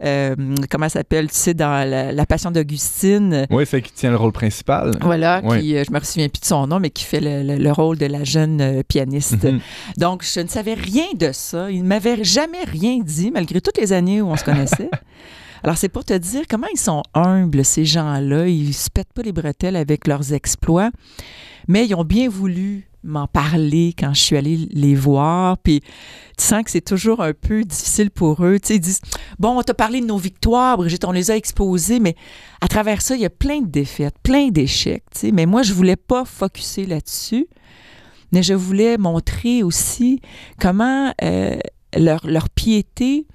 euh, comment elle s'appelle, tu sais, dans la, la Passion d'Augustine. Oui, c'est qui tient le rôle principal. Voilà, Oui. qui, euh, je me souviens plus de son nom, mais qui fait le, le- le rôle de la jeune euh, pianiste. Mhm. Donc, je ne savais rien de ça. Il ne m'avait jamais rien dit, malgré toutes les années où on se connaissait. Alors, c'est pour te dire comment ils sont humbles, ces gens-là. Ils se pètent pas les bretelles avec leurs exploits, mais ils ont bien voulu m'en parler quand je suis allée les voir. Puis, tu sens que c'est toujours un peu difficile pour eux. Tu sais, ils disent Bon, on t'a parlé de nos victoires, Brigitte, on les a exposées, mais à travers ça, il y a plein de défaites, plein d'échecs. Mais moi, je voulais pas focuser là-dessus, mais je voulais montrer aussi comment euh, leur, leur piété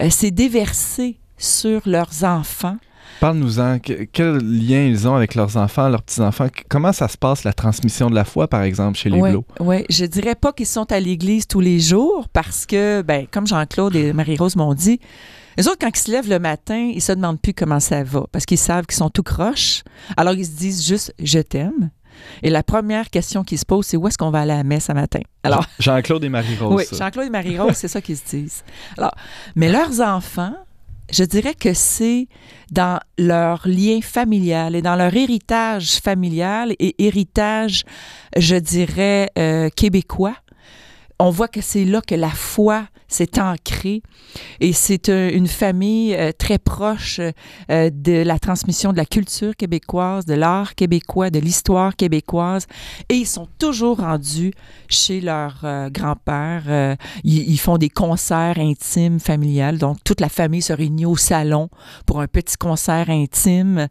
euh, s'est déversée sur leurs enfants. Parle-nous-en. Que- quel lien ils ont avec leurs enfants, leurs petits-enfants? Comment ça se passe, la transmission de la foi, par exemple, chez les Oui, ouais. je dirais pas qu'ils sont à l'église tous les jours parce que, ben, comme Jean-Claude et Marie-Rose m'ont dit, les autres, quand ils se lèvent le matin, ils se demandent plus comment ça va parce qu'ils savent qu'ils sont tout croches. Alors, ils se disent juste « je t'aime ». Et la première question qu'ils se posent, c'est où est-ce qu'on va aller à la messe ce matin? Alors, Jean-Claude et Marie-Rose. oui. Jean-Claude et Marie-Rose, c'est ça qu'ils se disent. Alors, mais leurs enfants, je dirais que c'est dans leur lien familial et dans leur héritage familial et héritage, je dirais, euh, québécois. On voit que c'est là que la foi s'est ancrée et c'est une famille euh, très proche euh, de la transmission de la culture québécoise, de l'art québécois, de l'histoire québécoise et ils sont toujours rendus chez leur euh, grand-père. Ils, ils font des concerts intimes familiales. Donc, toute la famille se réunit au salon pour un petit concert intime.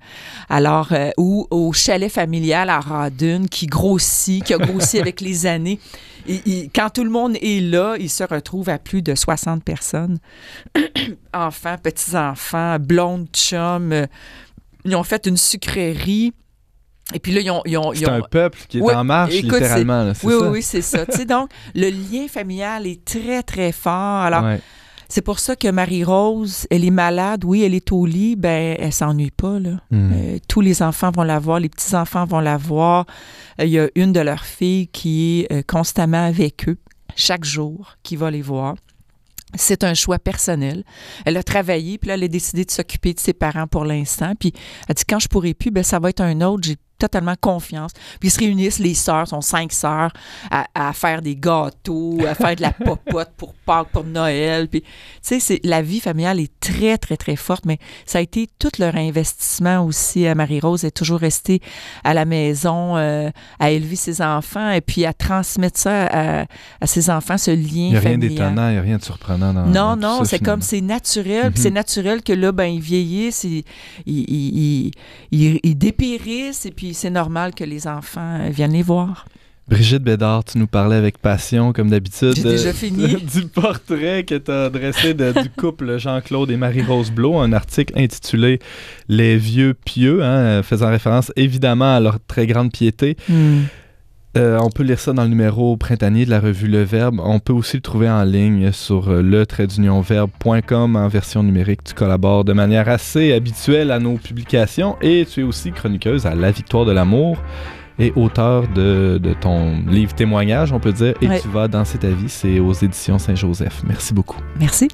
Alors, ou au chalet familial à Radune qui grossit, qui a grossi avec les années. Et- et quand tout le monde est là, ils se retrouvent à plus de 60 personnes. Enfants, petits-enfants, blondes, chums. euh, Ils ont fait une sucrerie. Et puis là, ils ont... ils ont- ils C'est un peuple qui est Oui, en marche, écoute, littéralement. là, oui, ça? oui, oui, c'est ça. tu sais, donc, le lien familial est très, très fort. Alors, Ouais. C'est pour ça que Marie-Rose, elle est malade, oui, elle est au lit, ben elle s'ennuie pas, là. Hmm. Euh, tous les enfants vont la voir, les petits-enfants vont la voir. Euh, Il y a une de leurs filles qui est euh, constamment avec eux, chaque jour, qui va les voir. C'est un choix personnel. Elle a travaillé, puis là, elle a décidé de s'occuper de ses parents pour l'instant. Puis elle dit, quand je pourrai plus, ben ça va être un autre. Totalement confiance. Puis ils se réunissent, les sœurs, sont cinq sœurs, à, à faire des gâteaux, à faire de la popote pour Pâques, pour Noël. Puis, tu sais, c'est- la vie familiale est très, très, très forte, mais ça a été tout leur investissement aussi. à Marie-Rose est toujours restée à la maison euh, à élever ses enfants et puis à transmettre ça à, à ses enfants, ce lien Il n'y a rien d'étonnant, il n'y a rien de surprenant dans Non, dans non, c'est comme c'est naturel. Puis Mhm. c'est naturel que là, ben, ils vieillissent, ils, ils, ils- ils dépérissent, et puis c'est normal que les enfants euh, viennent les voir. Brigitte Bédard, tu nous parlais avec passion, comme d'habitude. Du portrait que tu as dressé de- du couple Jean-Claude et Marie-Rose Blot, un article intitulé Les vieux pieux, hein, faisant référence évidemment à leur très grande piété. Euh, on peut lire ça dans le numéro printanier de la revue Le Verbe. On peut aussi le trouver en ligne sur euh, le verbe.com en version numérique. Tu collabores de manière assez habituelle à nos publications et tu es aussi chroniqueuse à La Victoire de l'amour et auteur de, de ton livre témoignage, on peut dire. Et Ouais. tu vas danser ta vie, c'est aux éditions Saint-Joseph. Merci beaucoup. Merci.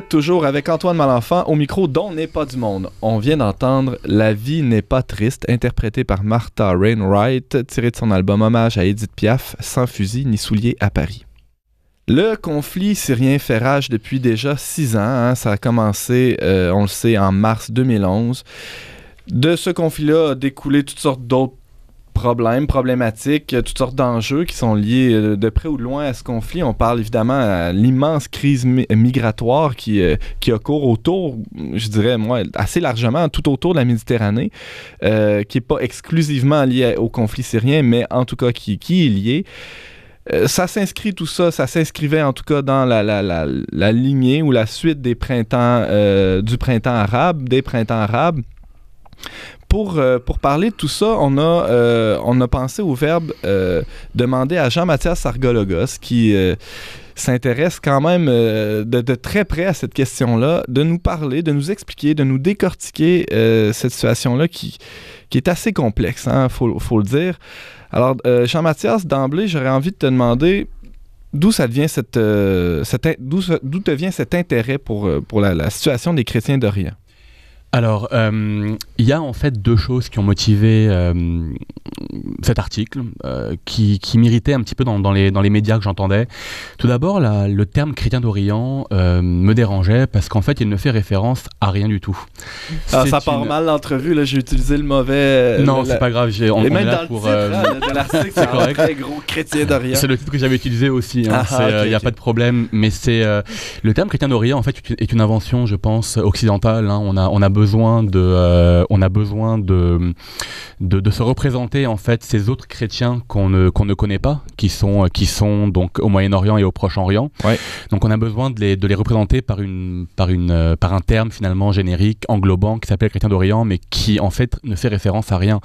Toujours avec Antoine Malenfant au micro dont n'est pas du monde. On vient d'entendre La vie n'est pas triste, interprété par Martha Rainwright, tiré de son album Hommage à Edith Piaf, Sans fusil ni souliers à Paris. Le conflit syrien fait rage depuis déjà six ans. hein. Ça a commencé, euh, on le sait, en mars 2011. De ce conflit-là a découlé toutes sortes d'autres problèmes, problématiques, euh, toutes sortes d'enjeux qui sont liés euh, de près ou de loin à ce conflit. On parle évidemment à l'immense crise mi- migratoire qui, euh, qui autour, je dirais moi, assez largement, tout autour de la Méditerranée, euh, qui n'est pas exclusivement lié au conflit syrien, mais en tout cas qui, qui est lié. Euh, ça s'inscrit tout ça, ça s'inscrivait en tout cas dans la, la, la, la lignée ou la suite des printemps, euh, du printemps arabe, des printemps arabes. Pour, euh, pour parler de tout ça, on a, euh, on a pensé au verbe euh, demander à Jean-Mathias Sargologos, qui s'intéresse quand même de, très près à cette question-là, de nous parler, de nous expliquer, de nous décortiquer cette situation-là qui, qui est assez complexe, il faut, faut, le dire. Alors, Jean-Mathias, d'emblée, j'aurais envie de te demander d'où ça devient d'où, te vient cet intérêt pour, pour la situation des chrétiens d'Orient? Alors, euh, il y a en fait deux choses qui ont motivé euh, cet article, euh, qui, qui m'irritaient un petit peu dans, dans, les, dans les médias que j'entendais. Tout d'abord, le terme chrétien d'Orient me dérangeait parce qu'en fait, il ne fait référence à rien du tout. Ah, ça part mal l'entrevue, là, j'ai utilisé le mauvais. Non, le- c'est pas grave. j'ai- On, on est même là dans le pour. titre euh, hein, de l'article, c'est un correct. très gros chrétien d'Orient. C'est le titre que j'avais utilisé aussi. Il Ah, n'y ah, a pas de problème. Mais c'est le terme chrétien d'Orient en fait est une- est une invention, je pense, occidentale. hein. On a on a besoin de euh, on a besoin de, de de se représenter en fait ces autres chrétiens qu'on ne qu'on ne connaît pas, qui sont qui sont donc au Moyen-Orient et au Proche-Orient. Ouais. Donc on a besoin de les de les représenter par une par une euh, par un terme finalement générique englobant qui s'appelle chrétien d'Orient, mais qui en fait ne fait référence à rien.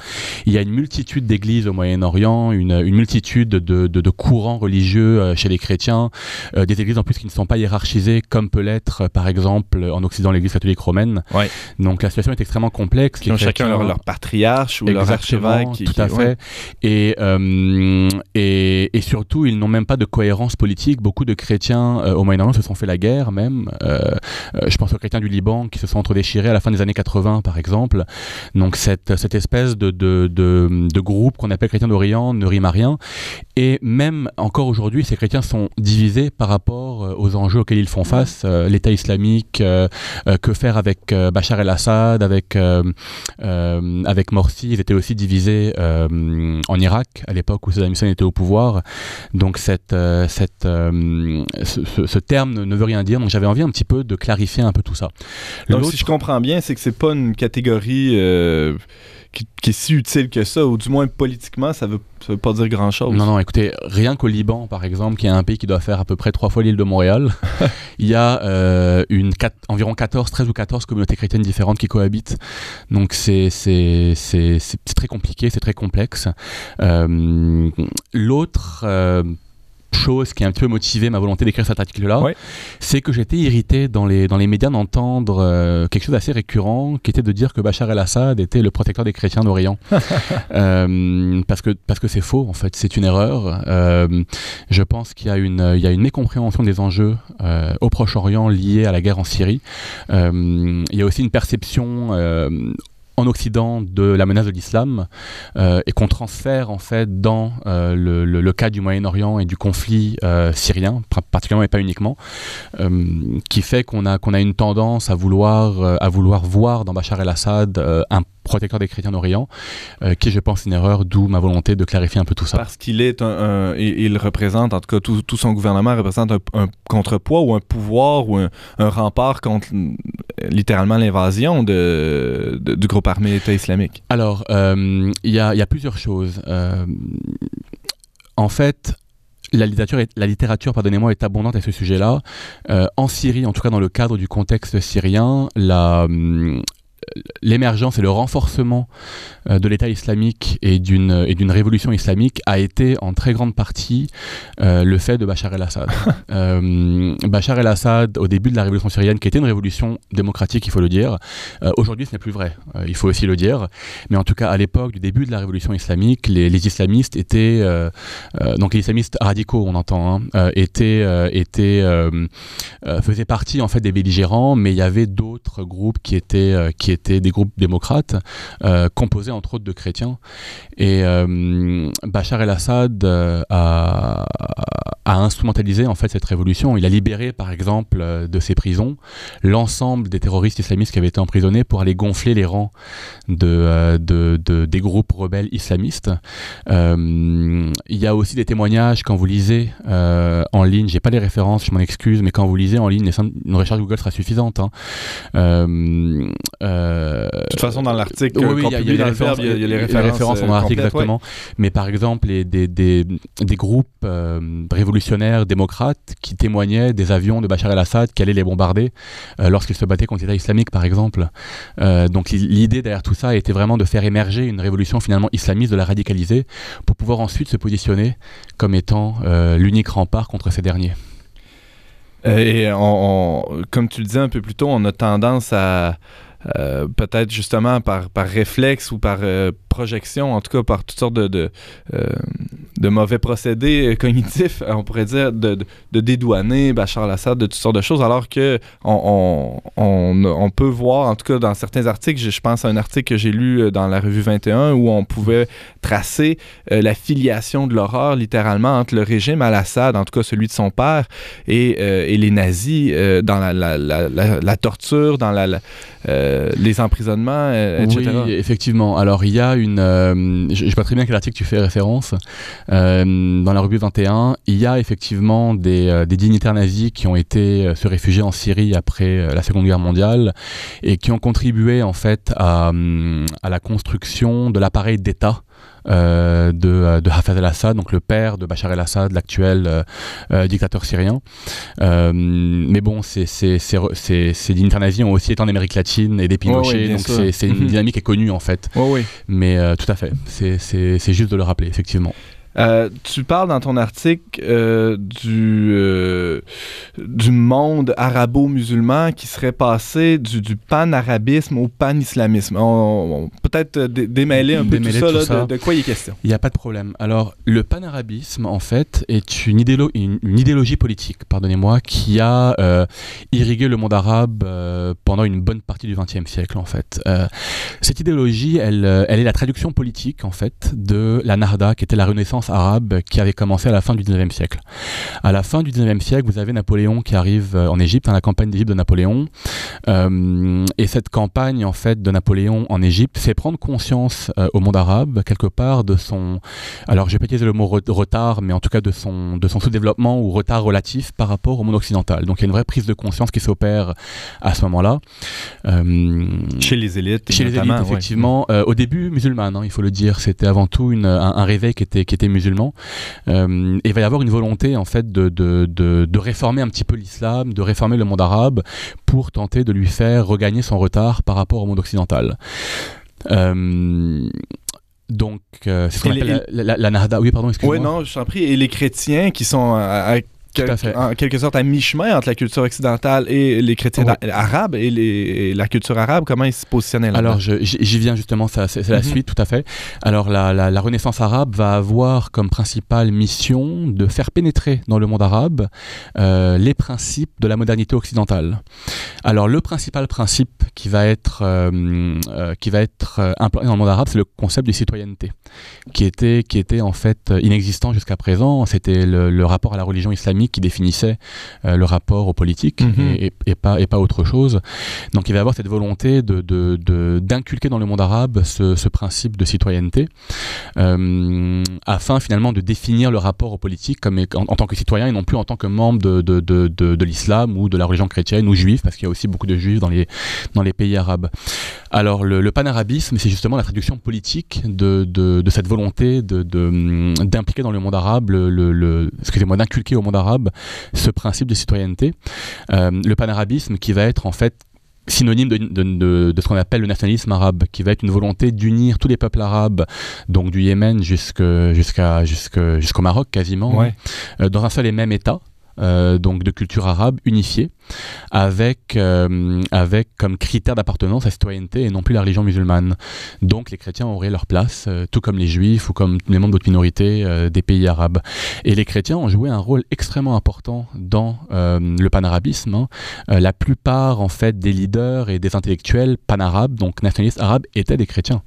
Il y a une multitude d'églises au Moyen-Orient, une, une multitude de, de, de courants religieux euh, chez les chrétiens, euh, des églises en plus qui ne sont pas hiérarchisées comme peut l'être par exemple en Occident l'église catholique romaine. Ouais. Donc la situation est extrêmement complexe. Qui ont chacun leur, patriarche ou leur archevêque. qui- tout qui- à ouais. fait. Et, euh, et, et surtout, ils n'ont même pas de cohérence politique. Beaucoup de chrétiens euh, au Moyen-Orient se sont fait la guerre même. Euh, euh, je pense aux chrétiens du Liban qui se sont entre-déchirés à la fin des années 80, par exemple. Donc cette, cette espèce de, de, de, de groupe qu'on appelle chrétiens d'Orient ne rime à rien. Et même encore aujourd'hui, ces chrétiens sont divisés par rapport aux enjeux auxquels ils font face. Euh, L'État islamique, euh, euh, que faire avec euh, Bachar el-Assad, avec, euh, euh, avec Morsi, ils étaient aussi divisés euh, en Irak à l'époque où Saddam Hussein était au pouvoir. Donc cette, cette, ce, ce- ce terme ne- veut rien dire. Donc j'avais envie un petit peu de clarifier un peu tout ça. Donc, si je comprends bien, c'est que c'est pas une catégorie qui, qui est si utile que ça, ou du moins politiquement, ça veut, ça veut pas dire grand-chose. Non, non, écoutez, rien qu'au Liban, par exemple, qui est un pays qui doit faire à peu près trois fois l'île de Montréal, il y a euh, une, environ 14, 13 ou 14 communautés chrétiennes différentes qui cohabitent. Donc c'est très compliqué, c'est très complexe. Euh, L'autre... chose qui a un petit peu motivé ma volonté d'écrire cet article-là, Ouais. c'est que j'étais irrité dans les, dans les médias d'entendre euh, quelque chose d'assez récurrent, qui était de dire que Bachar el-Assad était le protecteur des chrétiens d'Orient. Euh, parce que parce que c'est faux en fait, c'est une erreur. Euh, je pense qu'il y a une il y a une mécompréhension des enjeux au Proche-Orient liés à la guerre en Syrie. Il y a aussi une perception en Occident de la menace de l'islam euh, et qu'on transfère en fait dans euh, le, cas du Moyen-Orient et du conflit euh, syrien, particulièrement et pas uniquement, qui fait qu'on a qu'on a une tendance à vouloir à vouloir voir dans Bachar el-Assad un protecteur des chrétiens d'Orient, euh, qui est, je pense une erreur, d'où ma volonté de clarifier un peu tout ça. Parce qu'il est un, un- il, il représente, en tout cas, tout, tout son gouvernement représente un, un contrepoids ou un pouvoir ou un, un rempart contre euh, littéralement l'invasion de, de- du groupe armé État islamique. Alors, euh, il y, a, il y a plusieurs choses. Euh, en fait, la littérature, est- la littérature pardonnez-moi, est abondante à ce sujet-là. Euh, en Syrie, en tout cas dans le cadre du contexte syrien, la, hum, l'émergence et le renforcement euh, de l'État islamique et d'une et d'une révolution islamique a été en très grande partie euh, le fait de Bachar el-Assad. Euh, Bachar el-Assad, au début de la révolution syrienne, qui était une révolution démocratique, il faut le dire, euh, aujourd'hui ce n'est plus vrai, il faut aussi le dire, mais en tout cas à l'époque du début de la révolution islamique, les, les islamistes étaient, donc les islamistes radicaux on entend, hein, étaient, étaient, faisaient partie en fait des belligérants, mais il y avait d'autres groupes qui étaient, étaient des groupes démocrates, euh, composés entre autres de chrétiens. Et euh, Bachar el-Assad euh, a, instrumentalisé en fait cette révolution. Il a libéré par exemple de ses prisons l'ensemble des terroristes islamistes qui avaient été emprisonnés pour aller gonfler les rangs de, de- de- des groupes rebelles islamistes. Il y a aussi des témoignages quand vous lisez en ligne, j'ai pas les références, je m'en excuse, mais quand vous lisez en ligne, une recherche Google sera suffisante. hein. De toute façon, dans l'article oui, euh, oui, il y a- il y a les références, y a- y a les références, euh, dans l'article, ouais. exactement. Mais par exemple, les- des, des, des groupes euh, révolutionnaires démocrates qui témoignaient des avions de Bachar el-Assad qui allaient les bombarder euh, lorsqu'ils se battaient contre l'État islamique, par exemple. Euh, donc l'i- l'idée derrière tout ça était vraiment de faire émerger une révolution finalement islamiste, de la radicaliser, pour pouvoir ensuite se positionner comme étant euh, l'unique rempart contre ces derniers. Euh, Et on, on- comme tu le disais un peu plus tôt, on a tendance à, euh, peut-être justement par, par réflexe ou par euh, projection, en tout cas par toutes sortes de, de, euh, mauvais procédés cognitifs, on pourrait dire, de, de, dédouaner Bachar al-Assad de toutes sortes de choses, alors que on, on, peut voir, en tout cas dans certains articles, je, pense à un article que j'ai lu dans la revue 21 où on pouvait tracer la filiation de l'horreur littéralement entre le régime al-Assad, en tout cas celui de son père, et, et les nazis dans la, la, la, torture, dans la, euh, les emprisonnements, euh, etc. Oui, effectivement. Alors, il y a une. euh, je ne sais pas très bien quel article tu fais référence. Euh, dans la revue 21, il y a effectivement des, des dignitaires nazis qui ont été se réfugier en Syrie après la Seconde Guerre mondiale et qui ont contribué en fait à, hum, à la construction de l'appareil d'État. Euh, de, euh, de Hafez al-Assad, donc le père de Bachar el-Assad, l'actuel euh, dictateur syrien. Euh, mais bon, ces, ces, ces, ces, nazis ont aussi été en Amérique latine et des Pinochet, bien donc sûr. c'est une dynamique qui est connue en fait. Oui, oui. Mais euh, tout à fait, c'est- c'est c'est juste de le rappeler, effectivement. Euh, tu parles dans ton article euh, du, euh, du monde arabo-musulman qui serait passé du, du pan-arabisme au pan-islamisme. On, on- Peut-être dé- démêler un peu Démêler tout ça, tout là, ça. De, de quoi il est question. Il n'y a pas de problème. Alors, le panarabisme, en fait, est une, idéolo- une, une idéologie politique, pardonnez-moi, qui a irrigué le monde arabe pendant une bonne partie du XXe siècle, en fait. Cette idéologie, elle, elle est la traduction politique, en fait, de la Narda, qui était la renaissance arabe qui avait commencé à la fin du XIXe siècle. À la fin du XIXe siècle, vous avez Napoléon qui arrive euh, en Égypte, hein, la campagne d'Égypte de Napoléon. Euh, et cette campagne, en fait, de Napoléon en Égypte fait prendre conscience euh, au monde arabe, quelque part, de son, alors je vais pas utiliser le mot re- retard, mais en tout cas de son, de son sous-développement ou retard relatif par rapport au monde occidental. Donc il y a une vraie prise de conscience qui s'opère à ce moment-là. Euh, Chez les élites, chez les élites, notamment, ouais. effectivement. Euh, au début, musulmane, hein, il faut le dire. C'était avant tout une, un, un réveil qui était, qui était musulman. Euh, et il va y avoir une volonté, en fait, de, de, de, de réformer un petit peu l'islam, de réformer le monde arabe pour tenter de lui faire regagner son retard par rapport au monde occidental. Euh, donc, euh, c'est ce qu'on Et les- appelle la, la, la Nahda. Oui, pardon, excuse-moi. Oui, non, je t'en prie. Et les chrétiens qui sont à, à quel- en quelque sorte à mi-chemin entre la culture occidentale et les chrétiens arabes et, les, et la culture arabe, comment ils se positionnaient là Alors, j'y viens justement, c'est la Mhm. suite, tout à fait. Alors, la, la- la Renaissance arabe va avoir comme principale mission de faire pénétrer dans le monde arabe euh, les principes de la modernité occidentale. Alors, le principal principe qui va être, euh, euh, qui va être implanté dans le monde arabe, c'est le concept de citoyenneté, qui était, qui était en fait inexistant jusqu'à présent. C'était le, le rapport à la religion islamique qui définissait euh, le rapport aux politiques Mhm. et, et- et pas, et pas autre chose. Donc il va y avoir cette volonté de, d'inculquer dans le monde arabe ce, ce principe de citoyenneté, euh, afin finalement de définir le rapport aux politiques comme, en, en tant que citoyen et non plus en tant que membre de, de, de, de- de l'islam ou de la religion chrétienne ou juive, parce qu'il y a aussi beaucoup de juifs dans les, dans les pays arabes. Alors le, le panarabisme, c'est justement la traduction politique de, de, cette volonté de, de, d'impliquer dans le monde arabe, le, le- le- excusez-moi, d'inculquer au monde arabe ce principe de citoyenneté. Euh, le panarabisme qui va être en fait synonyme de, de, de- de ce qu'on appelle le nationalisme arabe, qui va être une volonté d'unir tous les peuples arabes, donc du Yémen jusqu'au Maroc quasiment, Ouais. euh, dans un seul et même État. Euh, donc de culture arabe unifiée, avec, euh, avec comme critère d'appartenance la citoyenneté et non plus la religion musulmane. Donc les chrétiens auraient leur place, euh, tout comme les juifs ou comme les membres d'autres minorités des pays arabes. Et les chrétiens ont joué un rôle extrêmement important dans le panarabisme. hein. La plupart en fait des leaders et des intellectuels panarabes, donc nationalistes arabes, étaient des chrétiens,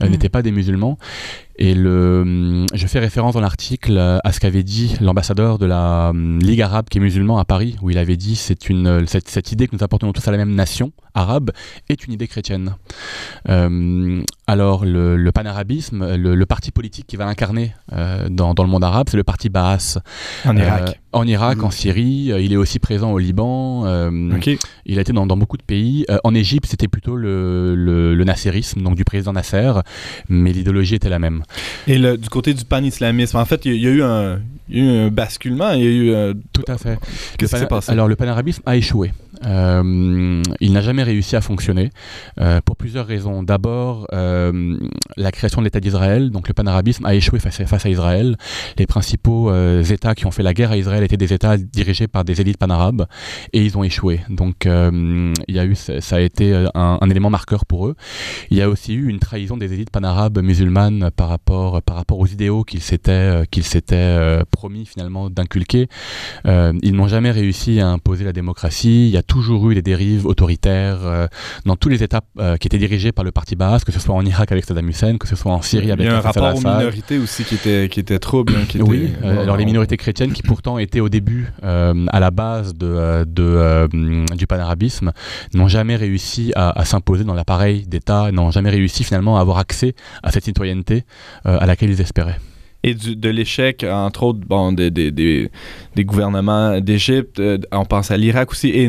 Mm. n'étaient pas des musulmans. Et le, je fais référence dans l'article euh, à ce qu'avait dit l'ambassadeur de la hum, Ligue arabe qui est musulman à Paris, où il avait dit c'est une euh, cette, cette idée que nous appartenons tous à la même nation arabe est une idée chrétienne. Euh, alors le, le panarabisme, le, le parti politique qui va l'incarner euh, dans, dans le monde arabe, c'est le parti Baas. En Euh, Irak. en Irak, en Syrie, euh, il est aussi présent au Liban. euh, OK. il a été dans, dans beaucoup de pays. Euh, en Égypte, c'était plutôt le, le, le nasserisme, donc du président Nasser, mais l'idéologie était la même. Et le- du côté du pan-islamisme, en fait, il y, a- il y a eu un, il y a eu un basculement. Il y a eu. euh, Tout à fait. Qu'est-ce qui s'est passé? Alors, le panarabisme a échoué. Euh, il n'a jamais réussi à fonctionner euh, pour plusieurs raisons. D'abord, euh, la création de l'État d'Israël, donc le panarabisme, a échoué face à, Israël. Les principaux États qui ont fait la guerre à Israël étaient des États dirigés par des élites panarabes et ils ont échoué. Donc, il y a eu, ça a été un, élément marqueur pour eux. Il y a aussi eu une trahison des élites panarabes musulmanes par rapport, par rapport aux idéaux qu'ils s'étaient qu'ils s'étaient promis finalement d'inculquer. Ils n'ont jamais réussi à imposer la démocratie. Il y a toujours eu des dérives autoritaires euh, dans tous les États euh, qui étaient dirigés par le parti Baas, que ce soit en Irak avec Saddam Hussein, que ce soit en Syrie Il avec y a un rapport aux minorités aussi qui était, qui était trouble. hein, qui Oui, euh, alors les minorités chrétiennes qui pourtant étaient au début à la base de, de, du panarabisme n'ont jamais réussi à, à s'imposer dans l'appareil d'État, n'ont jamais réussi finalement à avoir accès à cette citoyenneté à laquelle ils espéraient. Et du- de l'échec, entre autres, bon, des, des, des, des gouvernements d'Égypte, euh, on pense à l'Irak aussi, et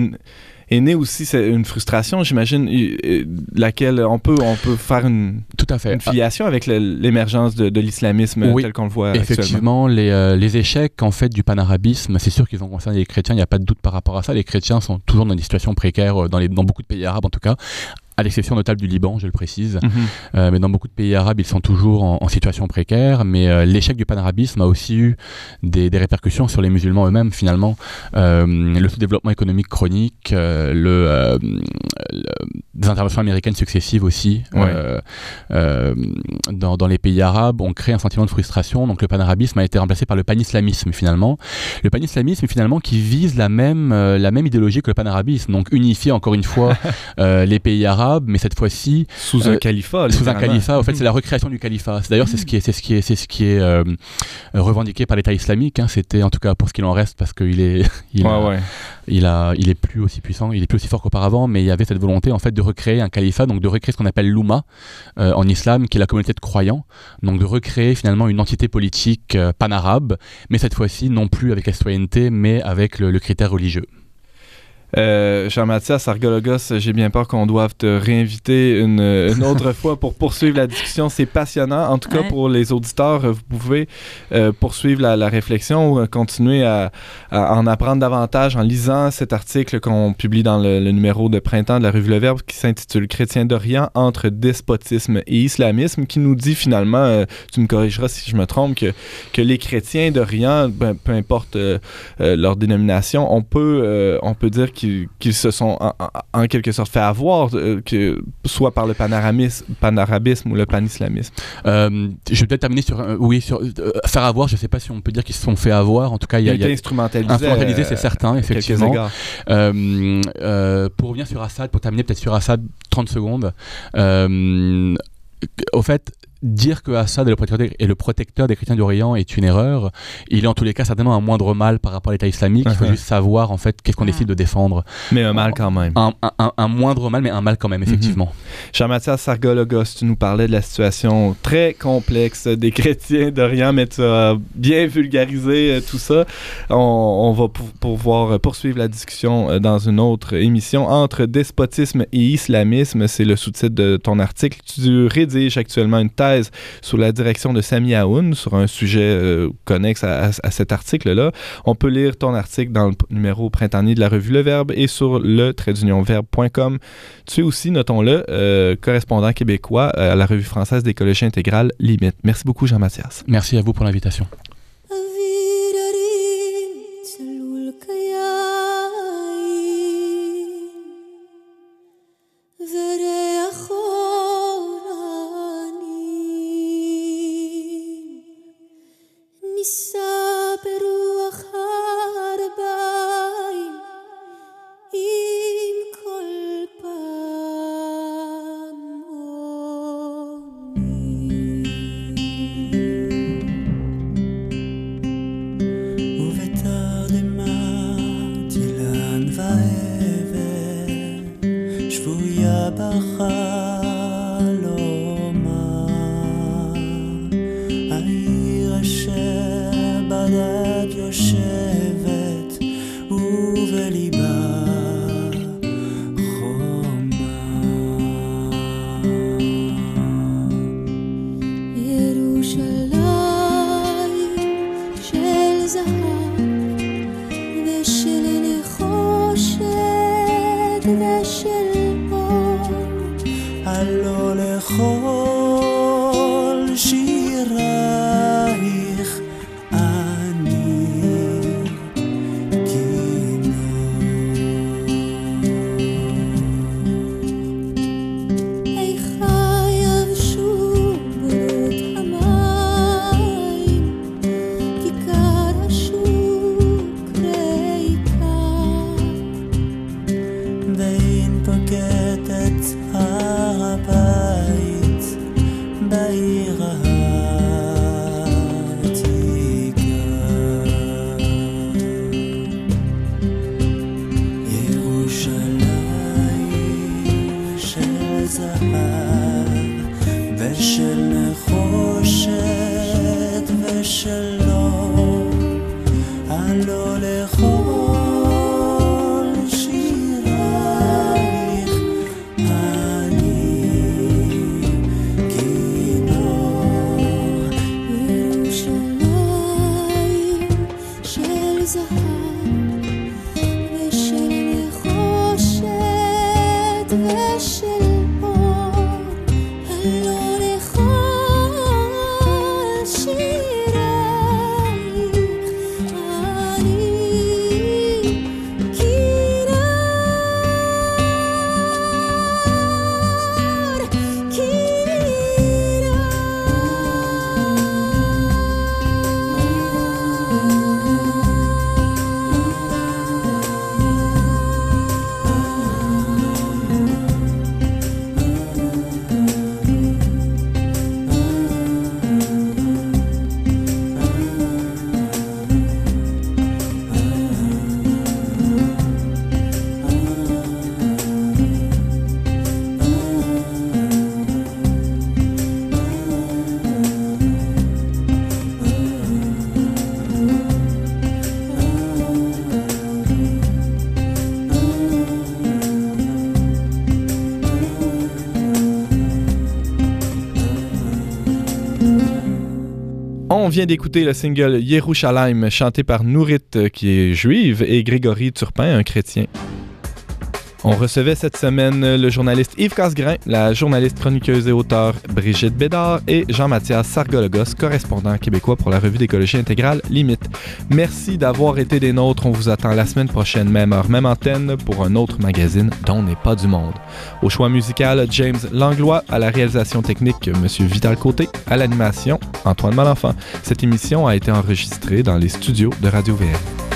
est née aussi c'est une frustration, j'imagine, euh, laquelle on peut, on peut faire une, Tout à fait. une filiation avec l'émergence de, de l'islamisme Oui, tel qu'on le voit. Effectivement, les, euh, les échecs en fait du panarabisme, c'est sûr qu'ils ont concerné les chrétiens, il n'y a pas de doute par rapport à ça. Les chrétiens sont toujours dans des situations précaires, euh, dans, les, dans beaucoup de pays arabes en tout cas, à l'exception notable du Liban, je le précise. Mhm. Euh, mais dans beaucoup de pays arabes, ils sont toujours en, en situation précaire. Mais euh, l'échec du panarabisme a aussi eu des, des répercussions sur les musulmans eux-mêmes, finalement. Euh, le sous-développement économique chronique, le, des interventions américaines successives aussi Ouais. dans, dans les pays arabes ont créé un sentiment de frustration. Donc le panarabisme a été remplacé par le panislamisme, finalement. Le panislamisme, finalement, qui vise la même, la même idéologie que le panarabisme. Donc unifier, encore une fois, les pays arabes, mais cette fois-ci Sous Euh, un califat. sous un califat. En fait, c'est la recréation du califat. D'ailleurs, c'est ce qui est, c'est ce qui est, c'est ce qui est euh, revendiqué par l'État islamique. hein. C'était, en tout cas, pour ce qu'il en reste, parce qu'il est, il, Ouais, a- ouais. il a, il est plus aussi puissant, il est plus aussi fort qu'auparavant, mais il y avait cette volonté, en fait, de recréer un califat, donc de recréer ce qu'on appelle l'Oumma euh, en islam, qui est la communauté de croyants. Donc de recréer finalement une entité politique euh, panarabe, mais cette fois-ci non plus avec la citoyenneté, mais avec le, le critère religieux. Euh, Jean-Mathias Argologos, j'ai bien peur qu'on doive te réinviter une, une autre fois pour poursuivre la discussion. C'est passionnant. En tout cas, Ouais. pour les auditeurs, vous pouvez euh, poursuivre la, la réflexion ou euh, continuer à, à en apprendre davantage en lisant cet article qu'on publie dans le, le numéro de printemps de la revue Le Verbe qui s'intitule Chrétien d'Orient entre despotisme et islamisme, qui nous dit finalement, euh, tu me corrigeras si je me trompe, que, que les chrétiens d'Orient, ben, peu importe leur dénomination, on peut, on peut dire qu'ils qu'ils se sont en, quelque sorte fait avoir, euh, que, soit par le panarabisme, panarabisme ou le panislamisme. Euh, je vais peut-être terminer sur, euh, oui, sur euh, faire avoir. Je ne sais pas si on peut dire qu'ils se sont fait avoir. En tout cas, il y a il y a- instrumentalisé. instrumentalisé, c'est certain, effectivement. pour revenir sur Assad, pour terminer peut-être sur Assad, 30 secondes. Au fait, dire que Assad est le, protecteur des, est le protecteur des chrétiens d'Orient est une erreur. Il est en tous les cas certainement un moindre mal par rapport à l'État islamique. Il faut juste savoir en fait qu'est-ce qu'on Ah. décide de défendre. Mais un mal quand même. Un, un- un- un moindre mal, mais un mal quand même, effectivement. Jean-Mathias Sargologos, tu nous parlais de la situation très complexe des chrétiens d'Orient, mais tu as bien vulgarisé euh, tout ça. On, on va pou- pouvoir poursuivre la discussion euh, dans une autre émission entre despotisme et islamisme. C'est le sous-titre de ton article. Tu rédiges actuellement une sous la direction de Sami Aoun sur un sujet euh, connexe à, cet article-là. On peut lire ton article dans le numéro printanier de la revue Le Verbe et sur le. Tu es aussi, notons-le, euh, correspondant québécois euh, à la revue française d'écologie intégrale Limite. Merci beaucoup, Jean-Mathias. Merci à vous pour l'invitation. היה בחר. On vient d'écouter le single Yerushalayim chanté par Nourit, euh, qui est juive, et Grégory Turpin, un chrétien. On recevait cette semaine le journaliste Yves Casgrain, la journaliste chroniqueuse et auteure Brigitte Bédard et Jean-Mathias Sargologos, correspondant québécois pour la revue d'écologie intégrale Limite. Merci d'avoir été des nôtres. On vous attend la semaine prochaine, même heure, même antenne, pour un autre magazine dont n'est pas du monde. Au choix musical, James Langlois, à la réalisation technique, M. Vital Côté, à l'animation, Antoine Malenfant. Cette émission a été enregistrée dans les studios de Radio-VM.